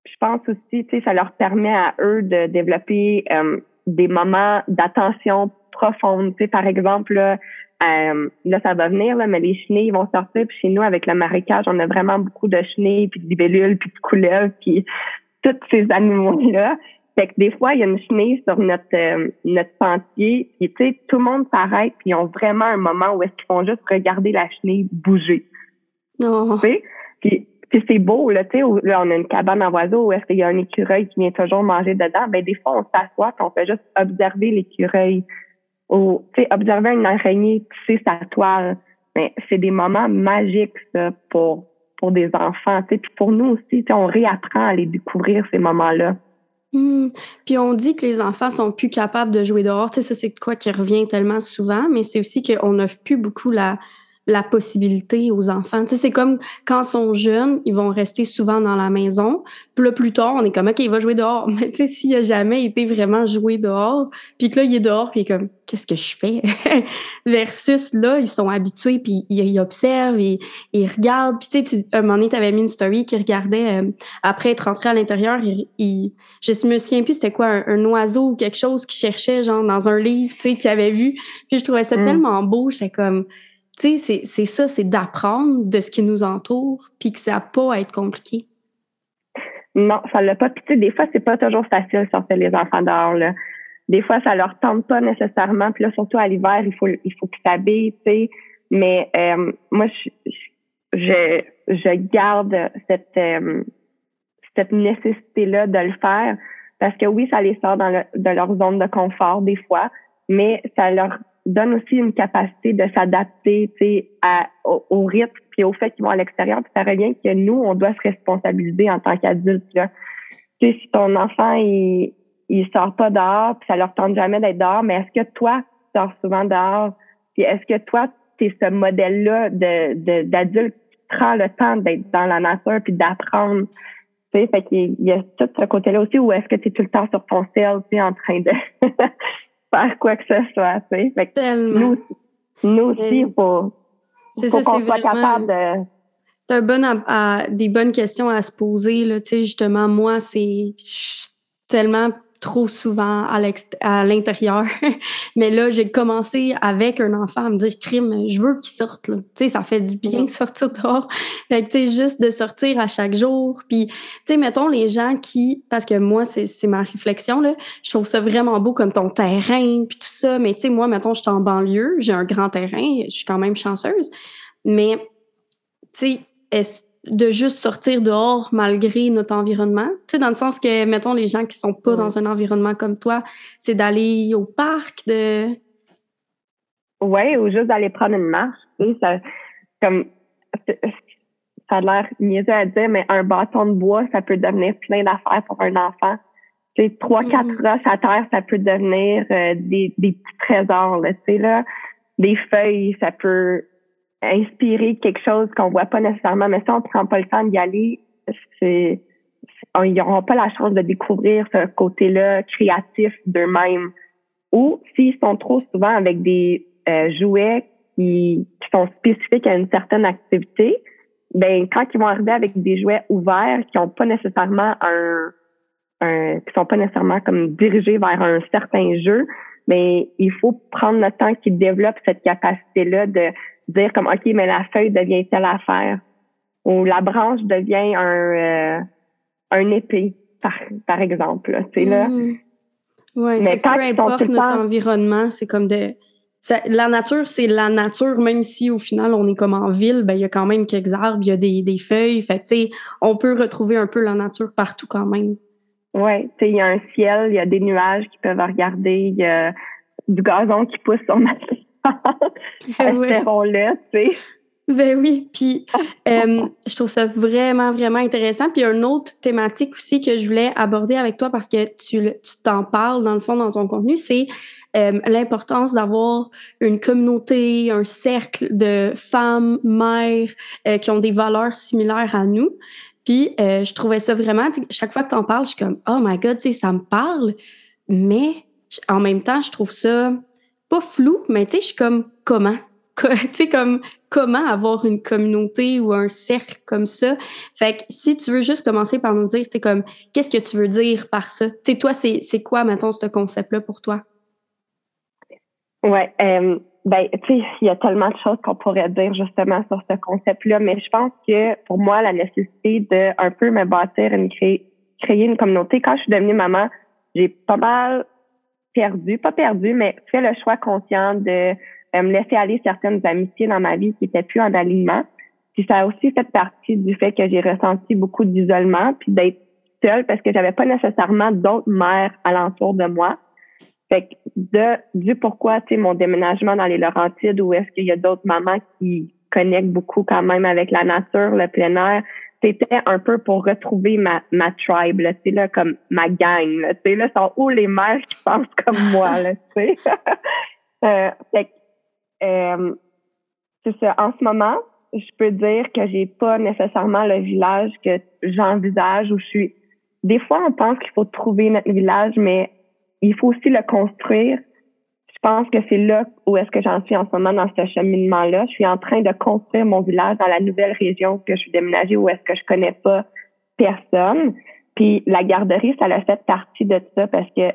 Je pense aussi, tu sais, ça leur permet à eux de développer euh, des moments d'attention profonde. Tu sais, par exemple, là, euh, là, ça va venir, là, mais les chenilles vont sortir. Puis chez nous, avec le marécage, on a vraiment beaucoup de chenilles, puis de libellules, puis de couleuvres, puis tous ces animaux-là. Fait que des fois, il y a une chenille sur notre euh, notre sentier, puis tu sais, tout le monde s'arrête, puis ils ont vraiment un moment où est-ce qu'ils font juste regarder la chenille bouger.
Oh.
Tu sais? Puis, c'est beau, là, tu sais, là, on a une cabane en oiseau où est-ce qu'il y a un écureuil qui vient toujours manger dedans? Ben, des fois, on s'assoit on fait juste observer l'écureuil. Ou, tu sais, observer une araignée sais, sa toile. Mais c'est des moments magiques, ça, pour pour des enfants, tu sais, puis pour nous aussi, on réapprend à les découvrir ces moments-là.
Hmm. Puis on dit que les enfants sont plus capables de jouer dehors. Tu sais, ça, c'est quoi qui revient tellement souvent, mais c'est aussi qu'on n'offre plus beaucoup la, la possibilité aux enfants. Tu sais, c'est comme quand ils sont jeunes, ils vont rester souvent dans la maison. Puis là, plus tard, on est comme, OK, il va jouer dehors. Mais tu sais, s'il a jamais été vraiment joué dehors, puis que là, il est dehors, puis il est comme, qu'est-ce que je fais? Versus là, ils sont habitués, puis ils, observent, ils, ils regardent. Puis tu sais, un moment donné, tu avais mis une story qui regardait, euh, après être rentré à l'intérieur, il, je me souviens plus c'était quoi, un, oiseau ou quelque chose qui cherchait, genre, dans un livre, tu sais, qu'il avait vu. Puis je trouvais ça mm. tellement beau, j'étais comme tu sais, c'est ça, c'est d'apprendre de ce qui nous entoure, puis que ça n'a pas à être compliqué.
Non, ça l'a pas. Puis tu sais, des fois, c'est pas toujours facile sortir les enfants dehors. Là. Des fois, ça leur tente pas nécessairement. Puis là, surtout à l'hiver, il faut il faut qu'ils s'habillent, tu sais. Mais euh, moi, je, je, je garde cette euh, cette nécessité-là de le faire parce que oui, ça les sort dans de leur zone de confort des fois, mais ça leur donne aussi une capacité de s'adapter au, au rythme puis au fait qu'ils vont à l'extérieur. Puis ça revient que nous, on doit se responsabiliser en tant qu'adultes. Si ton enfant, il, il sort pas dehors, puis ça leur tente jamais d'être dehors, mais est-ce que toi, tu sors souvent dehors? Puis est-ce que toi, tu es ce modèle-là de, d'adulte qui prend le temps d'être dans la nature puis d'apprendre? Fait qu'il y a tout ce côté-là aussi, ou est-ce que tu es tout le temps sur ton sel, en train de faire quoi que ce soit, tu sais. Fait Nous, nous aussi, il faut, faut qu'on soit capable de...
C'est un bon à, des bonnes questions à se poser, là, tu sais, justement, moi, c'est tellement trop souvent à l'intérieur. Mais là, j'ai commencé avec un enfant à me dire, crime, je veux qu'il sorte. Là. Tu sais, ça fait du bien de sortir dehors. Fait que, tu sais, juste de sortir à chaque jour. Puis, tu sais, mettons les gens qui, parce que moi, c'est ma réflexion, là, je trouve ça vraiment beau comme ton terrain, puis tout ça. Mais, tu sais, moi, mettons, je suis en banlieue, j'ai un grand terrain, je suis quand même chanceuse. Mais, tu sais, est-ce de juste sortir dehors malgré notre environnement. Tu sais, dans le sens que, mettons, les gens qui sont pas dans un environnement comme toi, c'est d'aller au parc, de...
Ouais, ou juste d'aller prendre une marche. Tu sais, ça, comme, ça a l'air niaiseux à dire, mais un bâton de bois, ça peut devenir plein d'affaires pour un enfant. Tu sais, trois, quatre roches à terre, ça peut devenir euh, des, des petits trésors, là, tu sais, là. Des feuilles, ça peut inspirer quelque chose qu'on voit pas nécessairement. Mais si on prend pas le temps d'y aller, c'est, ils n'auront pas la chance de découvrir ce côté-là créatif d'eux-mêmes. Ou s'ils sont trop souvent avec des euh, jouets qui, sont spécifiques à une certaine activité, ben quand ils vont arriver avec des jouets ouverts qui ont pas nécessairement un, un qui sont pas nécessairement comme dirigés vers un certain jeu, mais il faut prendre le temps qu'ils développent cette capacité-là de dire comme OK, mais la feuille devient telle affaire ou la branche devient un euh, un épée par, par exemple. Sais, là.
Mmh. Ouais, mais peu importe notre environnement, c'est comme de la nature, c'est la nature, même si au final on est comme en ville, ben il y a quand même quelques arbres, il y a des, des feuilles, fait tu sais, on peut retrouver un peu la nature partout quand même.
Tu sais, il y a un ciel, il y a des nuages qui peuvent regarder, il y a du gazon qui pousse sur ma Espérons-le, tu sais.
Ben oui, puis euh, je trouve ça vraiment, vraiment intéressant. Puis une autre thématique aussi que je voulais aborder avec toi parce que tu t'en parles dans le fond dans ton contenu, c'est euh, l'importance d'avoir une communauté, un cercle de femmes, mères euh, qui ont des valeurs similaires à nous. Puis je trouvais ça vraiment, chaque fois que tu en parles, je suis comme, oh my God, ça me parle, mais en même temps, je trouve ça pas flou, mais tu sais, je suis comme comment? tu sais, comme comment avoir une communauté ou un cercle comme ça? Fait que si tu veux juste commencer par nous dire, tu sais, comme, qu'est-ce que tu veux dire par ça? Tu sais, toi, c'est, c'est quoi, mettons, ce concept-là pour toi?
Ouais, euh, ben, tu sais, il y a tellement de choses qu'on pourrait dire justement sur ce concept-là, mais je pense que pour moi, la nécessité de un peu me bâtir, une créer, créer une communauté, quand je suis devenue maman, j'ai pas mal perdu, pas perdu, mais fait le choix conscient de euh, me laisser aller certaines amitiés dans ma vie qui étaient plus en alignement. Puis ça a aussi fait partie du fait que j'ai ressenti beaucoup d'isolement, puis d'être seule parce que j'avais pas nécessairement d'autres mères alentour de moi. Fait que de, du pourquoi, tu sais, mon déménagement dans les Laurentides, où est-ce qu'il y a d'autres mamans qui connectent beaucoup quand même avec la nature, le plein air, c'était un peu pour retrouver ma, ma tribe, là, tu là, comme ma gang, là, tu sais, là, sont où les mères qui pensent comme moi, là, tu sais? euh, fait euh, c'est ça. En ce moment, je peux dire que j'ai pas nécessairement le village que j'envisage où je suis. Des fois, on pense qu'il faut trouver notre village, mais il faut aussi le construire. Je pense que c'est là où est-ce que j'en suis en ce moment dans ce cheminement-là. Je suis en train de construire mon village dans la nouvelle région que je suis déménagée où est-ce que je connais pas personne. Puis la garderie, ça a fait partie de ça parce que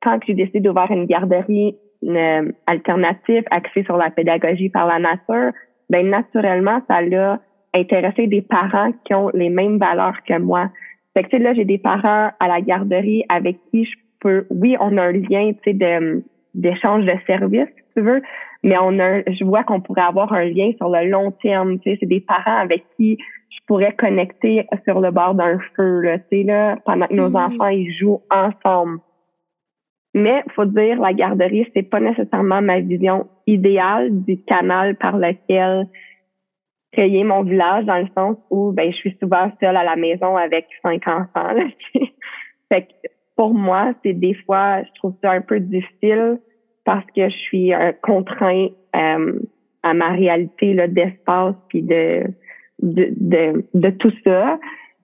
quand j'ai décidé d'ouvrir une garderie euh, alternative axée sur la pédagogie par la nature, ben naturellement, ça l'a intéressé des parents qui ont les mêmes valeurs que moi. Fait que là, j'ai des parents à la garderie avec qui je peux, oui, on a un lien, tu sais, d'échange de services, si tu veux, mais on a, je vois qu'on pourrait avoir un lien sur le long terme, tu sais, c'est des parents avec qui je pourrais connecter sur le bord d'un feu, là, tu sais, là, pendant que nos mm-hmm. enfants, ils jouent ensemble. Mais faut dire, la garderie, c'est pas nécessairement ma vision idéale du canal par lequel créer mon village, dans le sens où ben je suis souvent seule à la maison avec cinq enfants. Là. fait que pour moi, c'est des fois, je trouve ça un peu difficile parce que je suis un contraint euh, à ma réalité là, d'espace puis de, de, de, de tout ça.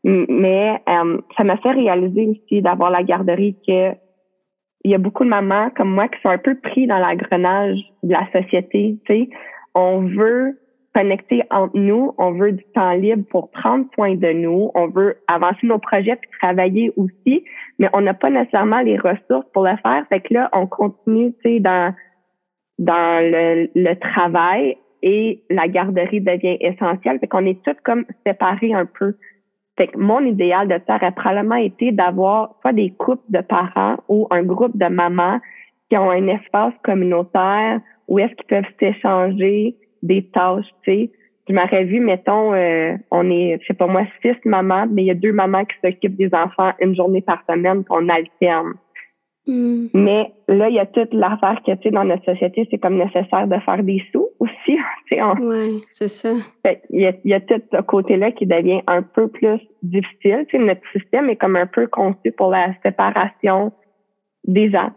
Mais euh, ça m'a fait réaliser aussi d'avoir la garderie que il y a beaucoup de mamans comme moi qui sont un peu pris dans l'engrenage de la société. Sais, on veut connecter entre nous, on veut du temps libre pour prendre soin de nous, on veut avancer nos projets puis travailler aussi, mais on n'a pas nécessairement les ressources pour le faire. Fait que là, on continue, tu sais, dans dans le, le travail et la garderie devient essentielle. Fait qu'on est toutes comme séparés un peu. Fait que mon idéal de ça aurait probablement été d'avoir soit des couples de parents ou un groupe de mamans qui ont un espace communautaire où est-ce qu'ils peuvent s'échanger des tâches, tu sais. Je m'aurais vu, mettons, euh, on est, je sais pas moi, six mamans, mais il y a deux mamans qui s'occupent des enfants une journée par semaine, qu'on alterne. Hmm. Mais là, il y a toute l'affaire que, tu sais, dans notre société, c'est comme nécessaire de faire des sous aussi.
Oui, c'est ça.
Il y, a, il y a tout ce côté-là qui devient un peu plus difficile. Tu sais, notre système est comme un peu conçu pour la séparation des gens.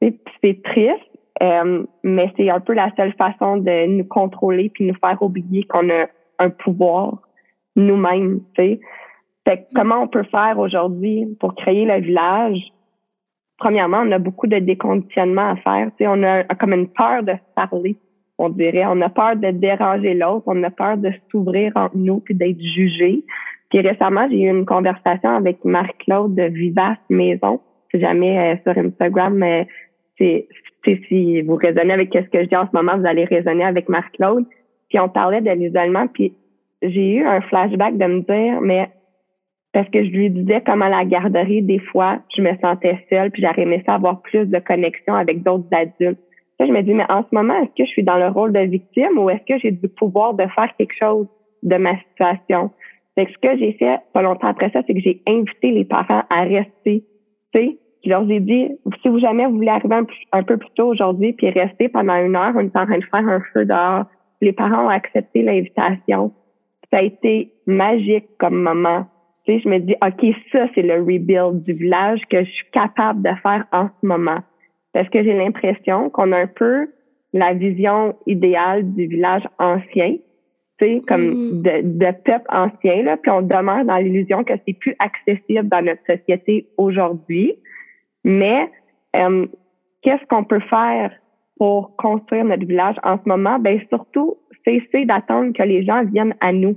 C'est triste, euh, mais c'est un peu la seule façon de nous contrôler puis nous faire oublier qu'on a un pouvoir nous-mêmes. Tu sais. Comment on peut faire aujourd'hui pour créer le village? premièrement, on a beaucoup de déconditionnement à faire. Tu on a comme une peur de parler, on dirait. On a peur de déranger l'autre, on a peur de s'ouvrir entre nous puis d'être jugé. Puis récemment, j'ai eu une conversation avec Marc-Claude de Vivace Maison. Si jamais euh, sur Instagram, mais c'est si vous raisonnez avec ce que je dis en ce moment, vous allez raisonner avec Marc-Claude. Puis on parlait de l'isolement, puis j'ai eu un flashback de me dire, mais parce que je lui disais comme à la garderie, des fois, je me sentais seule, puis j'aurais aimé ça avoir plus de connexion avec d'autres adultes. Là, je me dis, mais en ce moment, est-ce que je suis dans le rôle de victime ou est-ce que j'ai du pouvoir de faire quelque chose de ma situation? Fait que ce que j'ai fait pas longtemps après ça, c'est que j'ai invité les parents à rester. Tu sais, je leur ai dit, si vous jamais vous voulez arriver un, peu plus tôt aujourd'hui puis rester pendant une heure, on est en train de faire un feu dehors. Les parents ont accepté l'invitation. Ça a été magique comme moment je me dis, OK, ça, c'est le rebuild du village que je suis capable de faire en ce moment. Parce que j'ai l'impression qu'on a un peu la vision idéale du village ancien, tu sais, comme mm. de, de peuple ancien, là, puis on demeure dans l'illusion que c'est plus accessible dans notre société aujourd'hui. Mais euh, qu'est-ce qu'on peut faire pour construire notre village en ce moment? Ben surtout, cesser d'attendre que les gens viennent à nous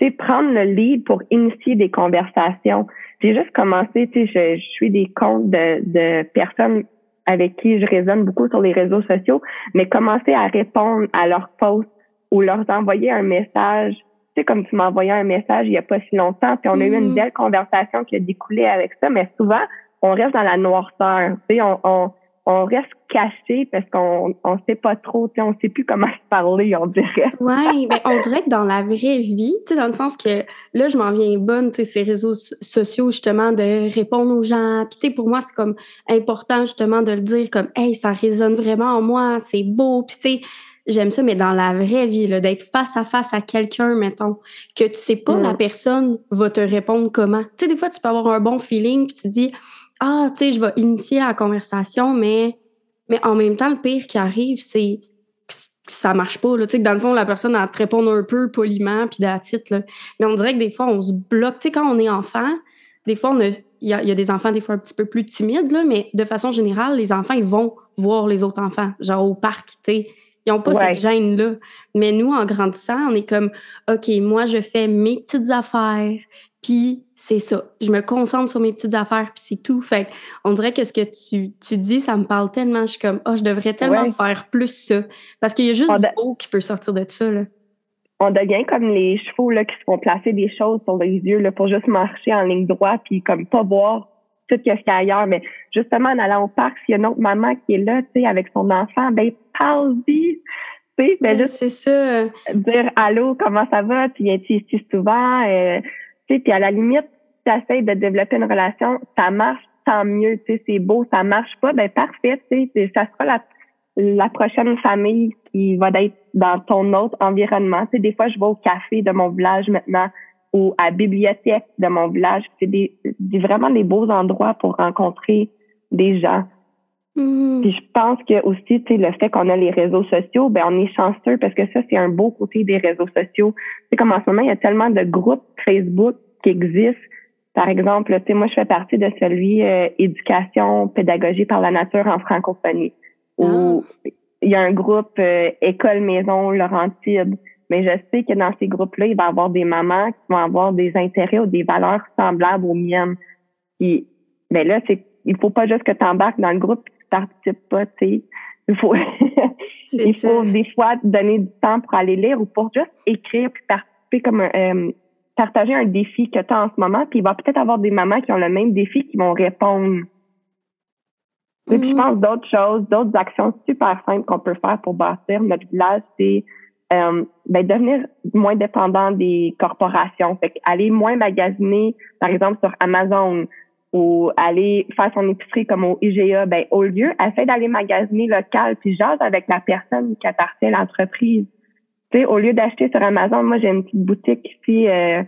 c'est prendre le lead pour initier des conversations. J'ai juste commencé, tu sais, je, je, suis des comptes de, de personnes avec qui je résonne beaucoup sur les réseaux sociaux, mais commencer à répondre à leurs posts ou leur envoyer un message. Tu sais, comme tu m'as envoyé un message il y a pas si longtemps, puis on a eu une mm-hmm. belle conversation qui a découlé avec ça, mais souvent, on reste dans la noirceur. On, on, on reste caché parce qu'on on sait pas trop, on sait plus comment se parler, on dirait.
oui, ben on dirait que dans la vraie vie, dans le sens que là, je m'en viens bonne, ces réseaux sociaux, justement, de répondre aux gens. Puis, tu sais, pour moi, c'est comme important, justement, de le dire comme, hey, ça résonne vraiment en moi, c'est beau. Puis, tu sais, j'aime ça, mais dans la vraie vie, d'être face à face à quelqu'un, mettons, que tu sais pas, la personne va te répondre comment. Tu sais, des fois, tu peux avoir un bon feeling, puis tu dis, ah, tu sais, je vais initier la conversation, mais, mais en même temps, le pire qui arrive, c'est ça marche pas. Tu sais, que dans le fond, la personne, a te répondre un peu poliment, puis. Là. Mais on dirait que des fois, on se bloque. Tu sais, quand on est enfant, des fois, il y a, des enfants, des fois, un petit peu plus timides, mais de façon générale, les enfants, ils vont voir les autres enfants, genre au parc, tu sais. Ils n'ont pas cette gêne-là. Mais nous, en grandissant, on est comme, OK, moi, je fais mes petites affaires, puis c'est ça. Je me concentre sur mes petites affaires, puis c'est tout. Fait on dirait que ce que tu, tu, dis, ça me parle tellement. Je suis comme, oh, je devrais tellement faire plus ça. Parce qu'il y a juste du haut qui peut sortir de ça. Là.
On devient comme les chevaux là, qui se font placer des choses sur les yeux là, pour juste marcher en ligne droite, puis comme pas voir tout ce qu'il y a ailleurs. Mais justement, en allant au parc, s'il y a une autre maman qui est là, tu sais, avec son enfant, ben parle-y. Tu sais, ben
c'est ça.
Dire allô, comment ça va, puis es-tu ici souvent? Euh, tu sais, puis à la limite, tu essaies de développer une relation, ça marche, tant mieux, tu sais, c'est beau, ça marche pas, ben parfait, tu sais, ça sera la, la prochaine famille qui va être dans ton autre environnement. Tu sais, des fois, je vais au café de mon village maintenant ou à la bibliothèque de mon village. C'est des, vraiment des beaux endroits pour rencontrer des gens. Mm-hmm. Puis je pense que aussi, tu sais, le fait qu'on a les réseaux sociaux, ben on est chanceux parce que ça, c'est un beau côté des réseaux sociaux. Sais, comme en ce moment, il y a tellement de groupes Facebook qui existent. Par exemple, tu sais, moi, je fais partie de celui euh, éducation, pédagogie par la nature en francophonie, où ah. il y a un groupe euh, école maison Laurentide mais je sais que dans ces groupes-là, il va y avoir des mamans qui vont avoir des intérêts ou des valeurs semblables aux miennes. Puis, ben là, c'est, il faut pas juste que tu embarques dans le groupe et que tu participes pas, tu sais. Il faut, il faut des fois donner du temps pour aller lire ou pour juste écrire puis participer comme euh, partager un défi que tu as en ce moment. Puis il va peut-être avoir des mamans qui ont le même défi qui vont répondre. Et puis je mm-hmm. pense d'autres choses, d'autres actions super simples qu'on peut faire pour bâtir notre village, c'est euh, ben, devenir moins dépendant des corporations. Fait aller moins magasiner, par exemple, sur Amazon ou aller faire son épicerie comme au IGA, ben, au lieu, essaie d'aller magasiner local puis jase avec la personne qui appartient à l'entreprise. Tu sais, au lieu d'acheter sur Amazon, moi, j'ai une petite boutique ici, euh,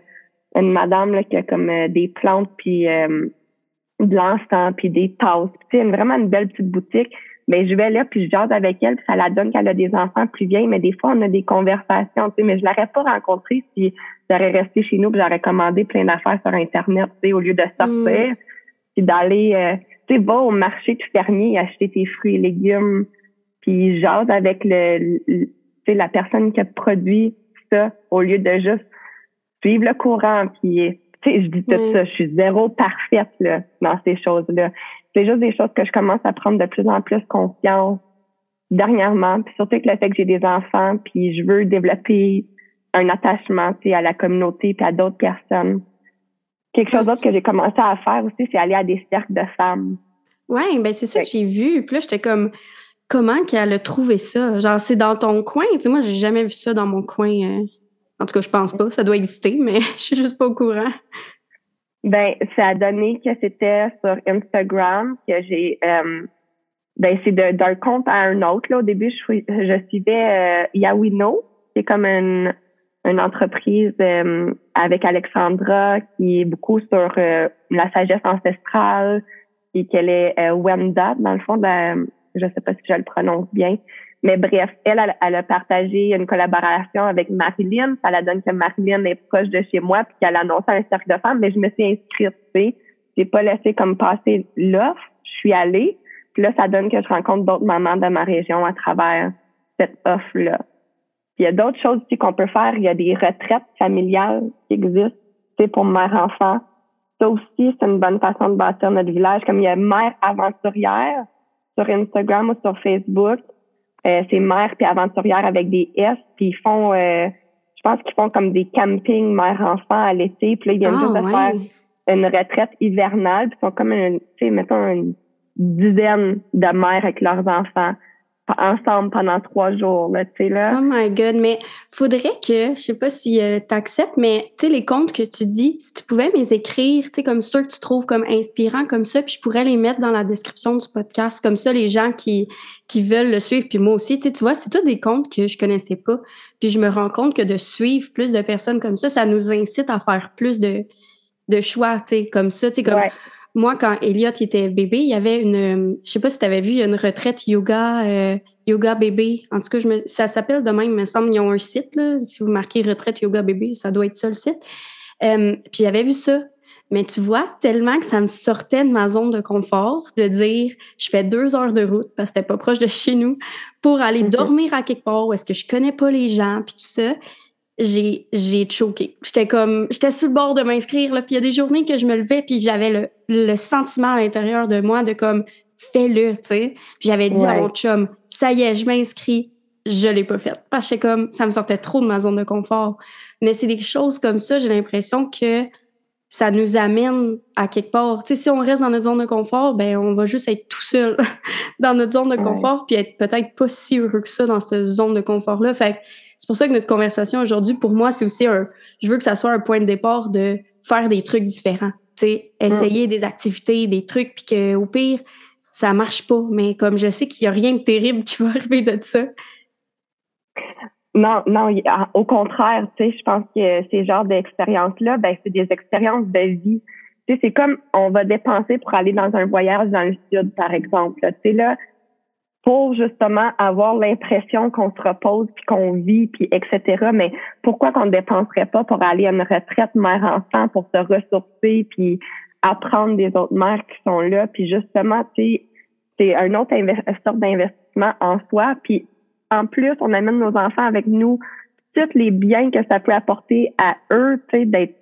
une madame qui a comme euh, des plantes puis de l'encens puis des tasses. Tu sais, vraiment une belle petite boutique mais je vais là puis je jase avec elle puis ça la donne qu'elle a des enfants plus vieilles mais des fois on a des conversations tu sais mais je l'aurais pas rencontrée si j'aurais resté chez nous puis j'aurais commandé plein d'affaires sur internet tu sais au lieu de sortir mm. puis d'aller euh, tu sais va au marché du fermier acheter tes fruits et légumes puis jase avec le, tu sais la personne qui a produit ça au lieu de juste suivre le courant puis tu sais je dis tout ça je suis zéro parfaite là dans ces choses là c'est juste des choses que je commence à prendre de plus en plus confiance dernièrement. Puis surtout que le fait que j'ai des enfants, puis je veux développer un attachement à la communauté puis à d'autres personnes. Quelque chose d'autre que j'ai commencé à faire aussi, c'est aller à des cercles de femmes.
Oui, ben c'est ça que j'ai vu. Puis là, j'étais comme, comment qu'elle a trouvé ça? Genre, c'est dans ton coin? Tu sais, moi, j'ai jamais vu ça dans mon coin. Euh. En tout cas, je pense pas. Ça doit exister, mais je suis juste pas au courant.
Ben, ça a donné que c'était sur Instagram que j'ai euh, ben c'est d'un compte à un autre. Là. Au début, je, je suivais euh, Yawino, c'est comme une, une entreprise euh, avec Alexandra qui est beaucoup sur euh, la sagesse ancestrale et qu'elle est Wenda, dans le fond, de, je sais pas si je le prononce bien, mais bref, elle, elle, a partagé une collaboration avec Marilyn. Ça la donne que Marilyn est proche de chez moi puis qu'elle annonce un cercle de femmes. Mais je me suis inscrite, tu sais. J'ai pas laissé comme passer l'offre. Je suis allée. Puis là, ça donne que je rencontre d'autres mamans de ma région à travers cette offre-là. Il y a d'autres choses aussi qu'on peut faire. Il y a des retraites familiales qui existent, tu sais, pour mère-enfant. Ça aussi, c'est une bonne façon de bâtir notre village. Comme il y a Mère aventurière sur Instagram ou sur Facebook euh, c'est mère puis aventurière avec des S, puis ils font, euh, je pense qu'ils font comme des campings mère-enfant à l'été, puis là, ils viennent juste de ah, faire une retraite hivernale, puis ils sont comme, tu sais, mettons, une dizaine de mères avec leurs enfants ensemble pendant trois jours, là, tu sais, là.
Oh my God, mais faudrait que, je sais pas si euh, tu acceptes, mais tu sais, les comptes que tu dis, si tu pouvais les écrire, tu sais, comme ceux que tu trouves comme inspirants, comme ça, puis je pourrais les mettre dans la description du podcast, comme ça, les gens qui, qui veulent le suivre, puis moi aussi, tu sais, tu vois, c'est tous des comptes que je connaissais pas, puis je me rends compte que de suivre plus de personnes comme ça, ça nous incite à faire plus de, de choix, tu sais, comme ça, tu sais, comme moi, quand Elliot était bébé, il y avait une, je sais pas si tu avais vu, il y a une retraite yoga, euh, yoga bébé. En tout cas, je me, ça s'appelle de même, il me semble, ils ont un site, là. Si vous marquez retraite yoga bébé, ça doit être ça le site. Euh, puis j'avais vu ça. Mais tu vois, tellement que ça me sortait de ma zone de confort de dire je fais deux heures de route parce que c'était pas proche de chez nous pour aller dormir à quelque part où est-ce que je connais pas les gens puis tout ça j'ai j'ai choqué. J'étais comme j'étais sur le bord de m'inscrire là, puis il y a des journées que je me levais puis j'avais le, le sentiment à l'intérieur de moi de comme fais-le, tu sais. Puis j'avais dit à mon chum ça y est, je m'inscris. Je l'ai pas fait parce que comme ça me sortait trop de ma zone de confort. Mais c'est des choses comme ça, j'ai l'impression que ça nous amène à quelque part. Tu sais, si on reste dans notre zone de confort, ben on va juste être tout seul dans notre zone de confort puis être peut-être pas si heureux que ça dans cette zone de confort là. Fait c'est pour ça que notre conversation aujourd'hui, pour moi, c'est aussi un. Je veux que ça soit un point de départ de faire des trucs différents. Tu sais, essayer mm. des activités, des trucs, puis qu'au pire, ça marche pas. Mais comme je sais qu'il n'y a rien de terrible qui va arriver de ça.
Non, non, au contraire, tu sais, je pense que ces genres d'expériences-là, ben, c'est des expériences de vie. Tu sais, c'est comme on va dépenser pour aller dans un voyage dans le sud, par exemple. Tu sais, là, pour justement avoir l'impression qu'on se repose puis qu'on vit puis etc. Mais pourquoi qu'on ne dépenserait pas pour aller à une retraite mère-enfant pour se ressourcer puis apprendre des autres mères qui sont là? Puis justement tu c'est un autre sorte d'investissement en soi puis en plus on amène nos enfants avec nous tous les biens que ça peut apporter à eux tu sais d'être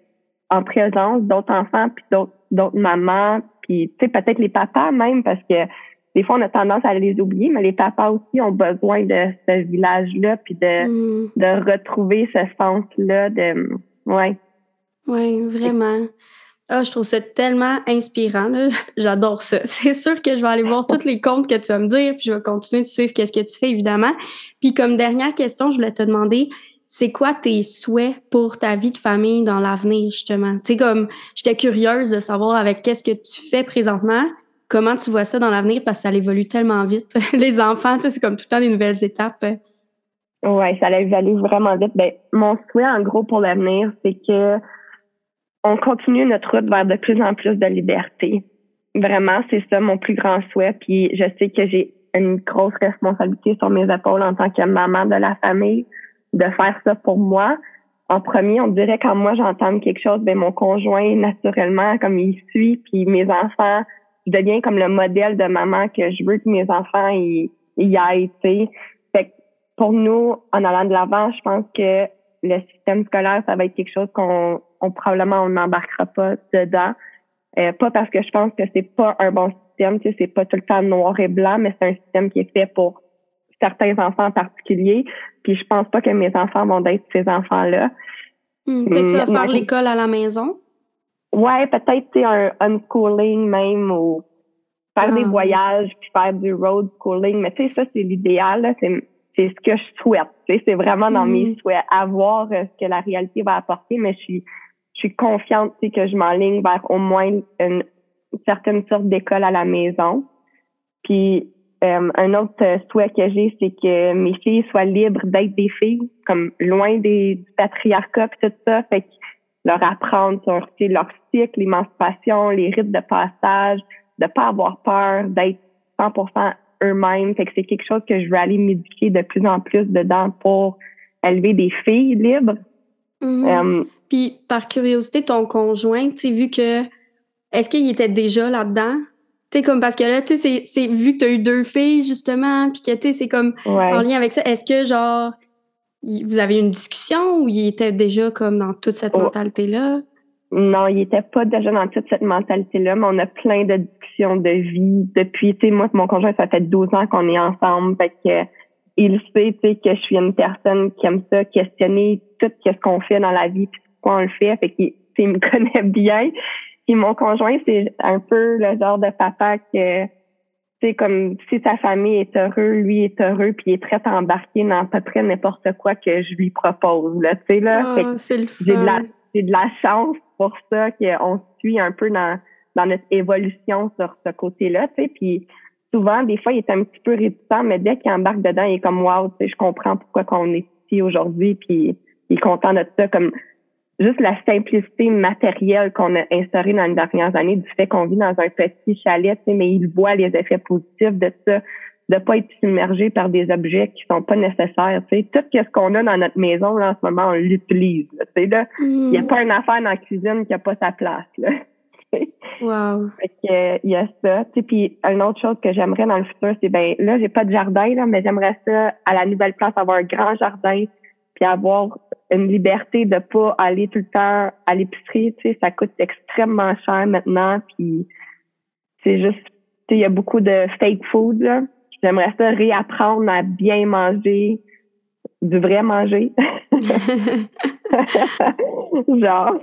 en présence d'autres enfants puis d'autres d'autres mamans puis tu sais peut-être les papas même parce que des fois, on a tendance à les oublier, mais les papas aussi ont besoin de ce village-là, puis de, mm. de retrouver ce sens-là de, ouais.
Oui, vraiment. Ah, je trouve ça tellement inspirant. J'adore ça. C'est sûr que je vais aller voir tous les comptes que tu vas me dire, puis je vais continuer de suivre qu'est-ce que tu fais, évidemment. Puis comme dernière question, je voulais te demander, c'est quoi tes souhaits pour ta vie de famille dans l'avenir, justement? Tu sais, comme, j'étais curieuse de savoir avec qu'est-ce que tu fais présentement, Comment tu vois ça dans l'avenir? Parce que ça évolue tellement vite? Les enfants, c'est comme tout le temps des nouvelles étapes.
Oui, ça évolue vraiment vite. Ben, mon souhait, en gros, pour l'avenir, c'est que on continue notre route vers de plus en plus de liberté. Vraiment, c'est ça mon plus grand souhait. Puis je sais que j'ai une grosse responsabilité sur mes épaules en tant que maman de la famille de faire ça pour moi. En premier, on dirait quand moi j'entends quelque chose, ben mon conjoint naturellement comme il suit, puis mes enfants je deviens comme le modèle de maman que je veux que mes enfants y, y aillent, Fait que pour nous, en allant de l'avant, je pense que le système scolaire, ça va être quelque chose qu'on on, probablement on n'embarquera pas dedans. Euh, pas parce que je pense que c'est pas un bon système, tu sais, c'est pas tout le temps noir et blanc, mais c'est un système qui est fait pour certains enfants en particulier. Puis je pense pas que mes enfants vont être ces enfants-là.
Hum, que tu vas faire l'école à la maison?
Ouais, peut-être un unschooling même ou faire des ah. voyages puis faire du road schooling. Mais tu sais, ça, c'est l'idéal. C'est, c'est ce que je souhaite. Tu sais, c'est vraiment dans mes mm. souhaits. avoir euh, ce que la réalité va apporter, mais je suis, je suis confiante tu sais, que je m'enligne vers au moins une, certaine sorte d'école à la maison. Puis euh, un autre euh, souhait que j'ai, c'est que mes filles soient libres d'être des filles, comme loin des, du patriarcat et tout ça. Fait que leur apprendre sur leur cycle, l'émancipation, les rites de passage, de pas avoir peur, d'être 100% eux-mêmes. Fait que c'est quelque chose que je veux aller m'éduquer de plus en plus dedans pour élever des filles libres.
Mm-hmm. Euh, Puis par curiosité, ton conjoint, tu vu que est-ce qu'il était déjà là-dedans? Tu comme parce que là, tu sais, c'est vu que tu as eu deux filles, justement, puis que tu sais, c'est comme en lien avec ça. Est-ce que genre vous avez eu une discussion ou il était déjà comme dans toute cette oh. mentalité-là?
Non, il était pas déjà dans toute cette mentalité-là, mais on a plein de discussions de vie depuis, tu sais, moi, mon conjoint, ça fait 12 ans qu'on est ensemble, fait que il sait, tu sais, que je suis une personne qui aime ça, questionner tout ce qu'on fait dans la vie, puis pourquoi on le fait, fait qu'il me connaît bien. Et mon conjoint, c'est un peu le genre de papa que c'est comme si sa famille est heureux, lui est heureux, puis il est prêt à embarquer dans à peu près n'importe quoi que je lui propose. Là, tu sais, là.
Oh, c'est le
j'ai de la j'ai de la chance pour ça qu'on suit un peu dans, dans notre évolution sur ce côté-là, tu sais. Puis souvent, des fois, il est un petit peu réticent, mais dès qu'il embarque dedans, il est comme wow, tu sais, je comprends pourquoi qu'on est ici aujourd'hui, puis il est content de ça. Comme juste la simplicité matérielle qu'on a instaurée dans les dernières années, du fait qu'on vit dans un petit chalet, mais il voit les effets positifs de ça, de pas être submergé par des objets qui sont pas nécessaires. Tout ce qu'on a dans notre maison là, en ce moment, on l'utilise. Il n'y a mm. pas une affaire dans la cuisine qui a pas sa place. Là.
wow.
Fait que, il y a ça. Puis une autre chose que j'aimerais dans le futur, c'est ben là, j'ai pas de jardin, là, mais j'aimerais ça à la nouvelle place avoir un grand jardin puis avoir une liberté de pas aller tout le temps à l'épicerie, tu sais, ça coûte extrêmement cher maintenant, puis c'est juste, tu sais, il y a beaucoup de fake food, là. J'aimerais ça réapprendre à bien manger, du vrai manger. Genre.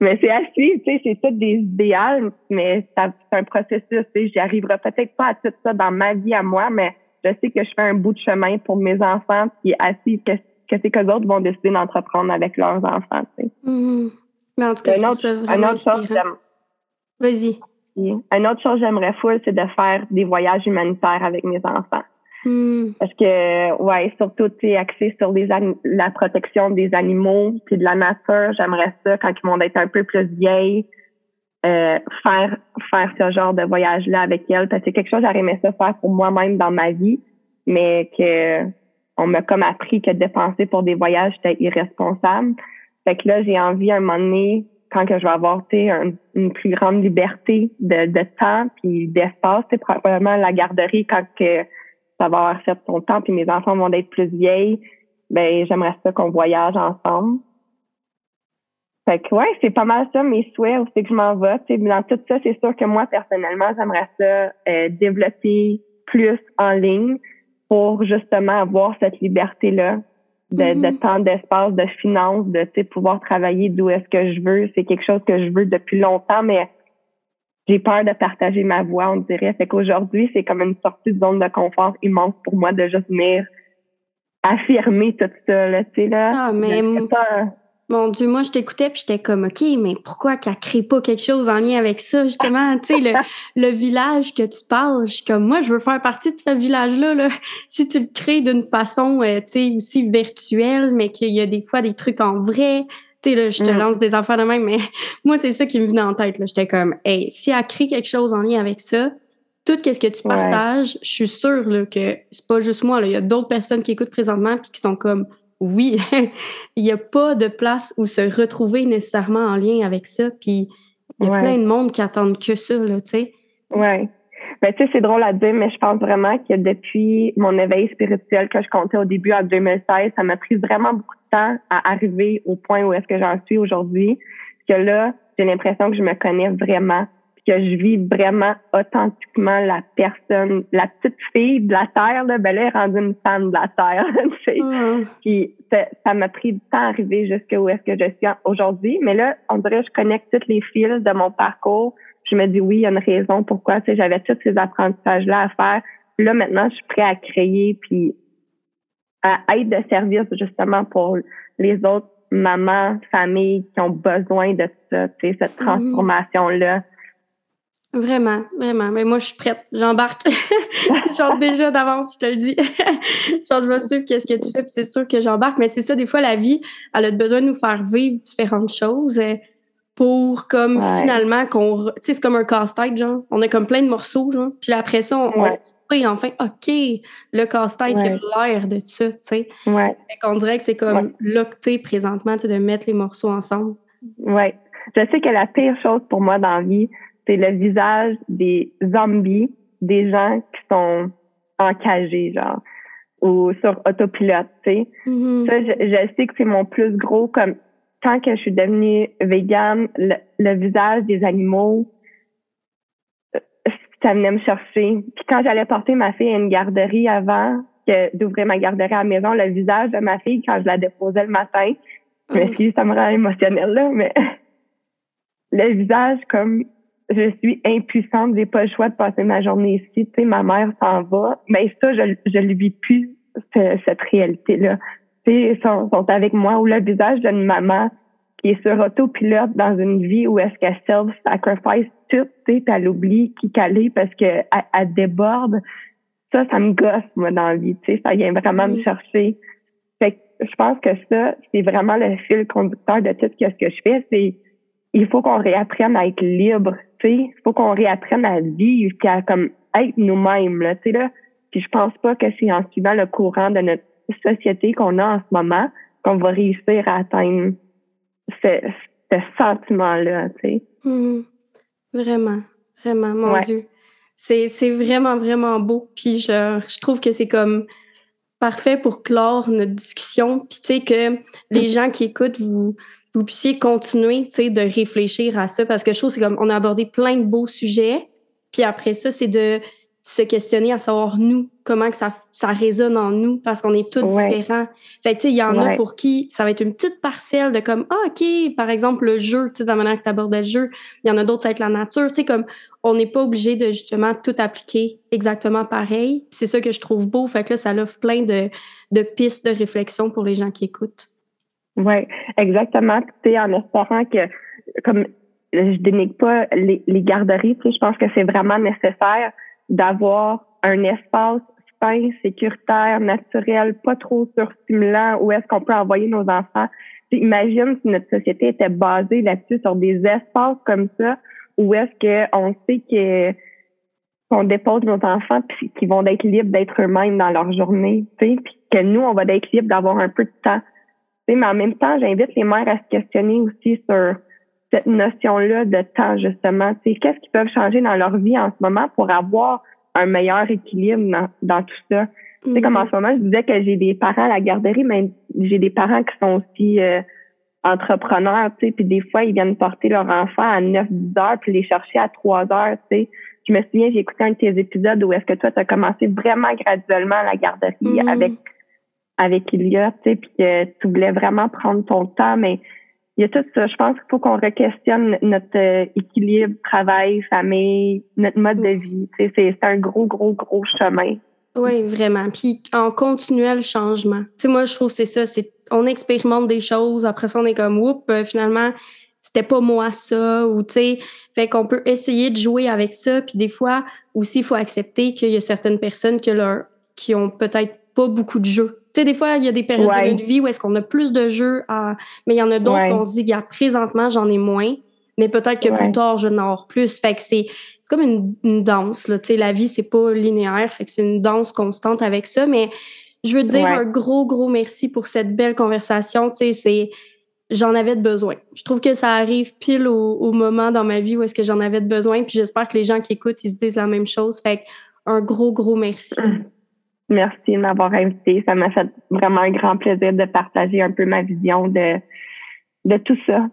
Mais c'est assez, tu sais, c'est tout des idéales, mais c'est un processus, tu sais, j'y arriverai peut-être pas à tout ça dans ma vie à moi, mais je sais que je fais un bout de chemin pour mes enfants, puis assez que que c'est autres vont décider d'entreprendre avec leurs enfants.
Mm-hmm. Mais en tout cas, une autre, une autre chose, Vas-y.
Une autre chose que j'aimerais full, c'est de faire des voyages humanitaires avec mes enfants. Mm. Parce que, ouais, surtout, tu axé sur les la protection des animaux puis de la nature. J'aimerais ça, quand ils vont être un peu plus vieilles, euh, faire faire ce genre de voyage-là avec elles. Parce que c'est quelque chose que j'aurais aimé ça faire pour moi-même dans ma vie, mais que on m'a comme appris que dépenser pour des voyages, c'était irresponsable. Fait que là, j'ai envie à un moment donné, quand que je vais avoir une plus grande liberté de, temps puis d'espace, c'est probablement la garderie quand que ça va avoir fait son temps puis mes enfants vont être plus vieilles, ben j'aimerais ça qu'on voyage ensemble. Fait que ouais, c'est pas mal ça mes souhaits où c'est que je m'en vais. dans tout ça, c'est sûr que moi personnellement, j'aimerais ça euh, développer plus en ligne pour justement avoir cette liberté-là de, mm-hmm. temps, d'espace, de finances, de pouvoir travailler d'où est-ce que je veux. C'est quelque chose que je veux depuis longtemps, mais j'ai peur de partager ma voix, on dirait. Fait qu'aujourd'hui, c'est comme une sortie de zone de confort immense pour moi de juste venir affirmer tout ça, là, tu sais, là.
Ah, mais mon Dieu, moi, je t'écoutais puis j'étais comme, OK, mais pourquoi qu'elle crée pas quelque chose en lien avec ça, justement? tu sais, le, le, village que tu parles, je suis comme, moi, je veux faire partie de ce village-là. Là. Si tu le crées d'une façon, euh, tu sais, aussi virtuelle, mais qu'il y a des fois des trucs en vrai, tu sais, là, je te mm. lance des affaires de même, mais moi, c'est ça qui me venait en tête. Là. J'étais comme, hey, si elle crée quelque chose en lien avec ça, tout ce que tu partages, je suis sûre là, que c'est pas juste moi. Il y a d'autres personnes qui écoutent présentement puis qui sont comme, oui, il n'y a pas de place où se retrouver nécessairement en lien avec ça. Puis il y a plein de monde qui attendent que ça, là, tu sais.
Oui. Ben, tu sais, c'est drôle à dire, mais je pense vraiment que depuis mon éveil spirituel que je comptais au début en 2016, ça m'a pris vraiment beaucoup de temps à arriver au point où est-ce que j'en suis aujourd'hui. Que là, j'ai l'impression que je me connais vraiment que je vis vraiment authentiquement la personne, la petite fille de la terre, là, ben là, elle est rendue une femme de la terre, tu sais. Mm. Puis ça m'a pris du temps à arriver jusqu'où est-ce que je suis aujourd'hui. Mais là, on dirait que je connecte toutes les fils de mon parcours. Je me dis oui, il y a une raison pourquoi, tu sais, j'avais tous ces apprentissages-là à faire. Puis là, maintenant, je suis prêt à créer puis à être de service justement pour les autres mamans, familles qui ont besoin de ça, tu sais, cette mm. transformation-là.
Vraiment, vraiment. Mais moi, je suis prête. J'embarque. genre déjà d'avance, je te le dis. genre, je vais suivre qu'est-ce que tu fais, puis c'est sûr que j'embarque. Mais c'est ça, des fois, la vie, elle a besoin de nous faire vivre différentes choses euh, pour comme finalement qu'on. Tu sais, c'est comme un casse-tête, genre. On a comme plein de morceaux, genre. Puis après ça, on, ouais. enfin, OK, le casse-tête, il a l'air de ça, tu sais.
Ouais.
Fait qu'on dirait que c'est comme là présentement, tu sais, de mettre les morceaux ensemble.
Ouais. Je sais que la pire chose pour moi dans la vie, c'est le visage des zombies, des gens qui sont encagés, genre, ou sur autopilote, tu sais. Mm-hmm. Ça, je, sais que c'est mon plus gros, comme, quand que je suis devenue végane, le, visage des animaux, euh, ça venait me chercher. Puis quand j'allais porter ma fille à une garderie avant d'ouvrir ma garderie à la maison, le visage de ma fille, quand je la déposais le matin, je m'excuse, ça me rend émotionnelle, là, mais le visage comme je suis impuissante, j'ai pas le choix de passer ma journée ici, tu sais, ma mère s'en va. Mais ça, je, je ne vis plus cette réalité-là. Tu sais, sont, sont avec moi ou le visage d'une maman qui est sur autopilote dans une vie où est-ce qu'elle self-sacrifice tout, tu sais, elle oublie qui qu'elle parce que elle, déborde. Ça, ça me gosse, moi, dans la vie, tu sais, ça vient vraiment me chercher. Fait je pense que ça, c'est vraiment le fil conducteur de tout ce que je fais. C'est il faut qu'on réapprenne à être libre, tu faut qu'on réapprenne à vivre puis à comme être nous-mêmes, là, tu sais, là. Puis je pense pas que c'est en suivant le courant de notre société qu'on a en ce moment qu'on va réussir à atteindre ce, ce sentiment-là, tu sais.
Mmh. Vraiment, vraiment, mon Dieu. C'est, c'est vraiment, vraiment beau. Puis je, je trouve que c'est comme parfait pour clore notre discussion. Puis tu sais que les gens qui écoutent, vous, vous puissiez continuer, tu sais, de réfléchir à ça parce que je trouve c'est comme on a abordé plein de beaux sujets. Puis après ça, c'est de se questionner à savoir nous, comment que ça, ça résonne en nous parce qu'on est tous différents. Fait que, tu sais, il y en a pour qui ça va être une petite parcelle de comme, ah, OK, par exemple, le jeu, tu sais, la manière que tu abordes le jeu. Il y en a d'autres, ça va être la nature. Tu sais, comme, on n'est pas obligé de justement tout appliquer exactement pareil. C'est ça que je trouve beau. Fait que là, ça offre plein de, de pistes de réflexion pour les gens qui écoutent.
Oui, exactement. Tu sais, en espérant que, comme, je dénigre pas les, garderies, tu sais, je pense que c'est vraiment nécessaire d'avoir un espace sain, sécuritaire, naturel, pas trop surstimulant, où est-ce qu'on peut envoyer nos enfants. imagine si notre société était basée là-dessus, sur des espaces comme ça, où est-ce qu'on sait que qu'on dépose nos enfants puis qu'ils vont être libres d'être eux-mêmes dans leur journée, puis que nous, on va être libres d'avoir un peu de temps. Mais en même temps, j'invite les mères à se questionner aussi sur cette notion-là de temps, justement. Qu'est-ce qu'ils peuvent changer dans leur vie en ce moment pour avoir un meilleur équilibre dans, tout ça? C'est comme en mm-hmm. ce moment, je disais que j'ai des parents à la garderie, mais j'ai des parents qui sont aussi euh, entrepreneurs, tu sais, puis des fois, ils viennent porter leur enfant à 9-10 heures, puis les chercher à 3 heures, tu sais. Je me souviens, j'ai écouté un de tes épisodes où est-ce que toi, tu as commencé vraiment graduellement à la garderie mm-hmm. avec avec Ilia, tu sais, puis que tu voulais vraiment prendre ton temps, mais il y a tout ça. Je pense qu'il faut qu'on re-questionne notre euh, équilibre travail, famille, notre mode de vie. C'est un gros, gros, gros chemin.
Oui, vraiment. Puis en continuel changement. Tu sais, moi, je trouve que c'est ça. C'est on expérimente des choses. Après ça, on est comme, oups, euh, finalement, c'était pas moi ça. Ou, tu sais, fait qu'on peut essayer de jouer avec ça. Puis des fois, aussi, il faut accepter qu'il y a certaines personnes que leur, qui ont peut-être pas beaucoup de jeux tu sais, des fois, il y a des périodes de notre vie où est-ce qu'on a plus de jeux, à... mais il y en a d'autres qu'on se dit, présentement, j'en ai moins, mais peut-être que plus tard, je n'en aurai plus. Fait que c'est comme une, une danse, là. Tu sais, la vie, c'est pas linéaire, fait que c'est une danse constante avec ça, mais je veux te dire un gros, gros merci pour cette belle conversation. Tu sais, c'est j'en avais de besoin. Je trouve que ça arrive pile au, au moment dans ma vie où est-ce que j'en avais de besoin. Puis j'espère que les gens qui écoutent, ils se disent la même chose. Fait que un gros, gros merci.
Merci de m'avoir invité. Ça m'a fait vraiment un grand plaisir de partager un peu ma vision de, de tout ça.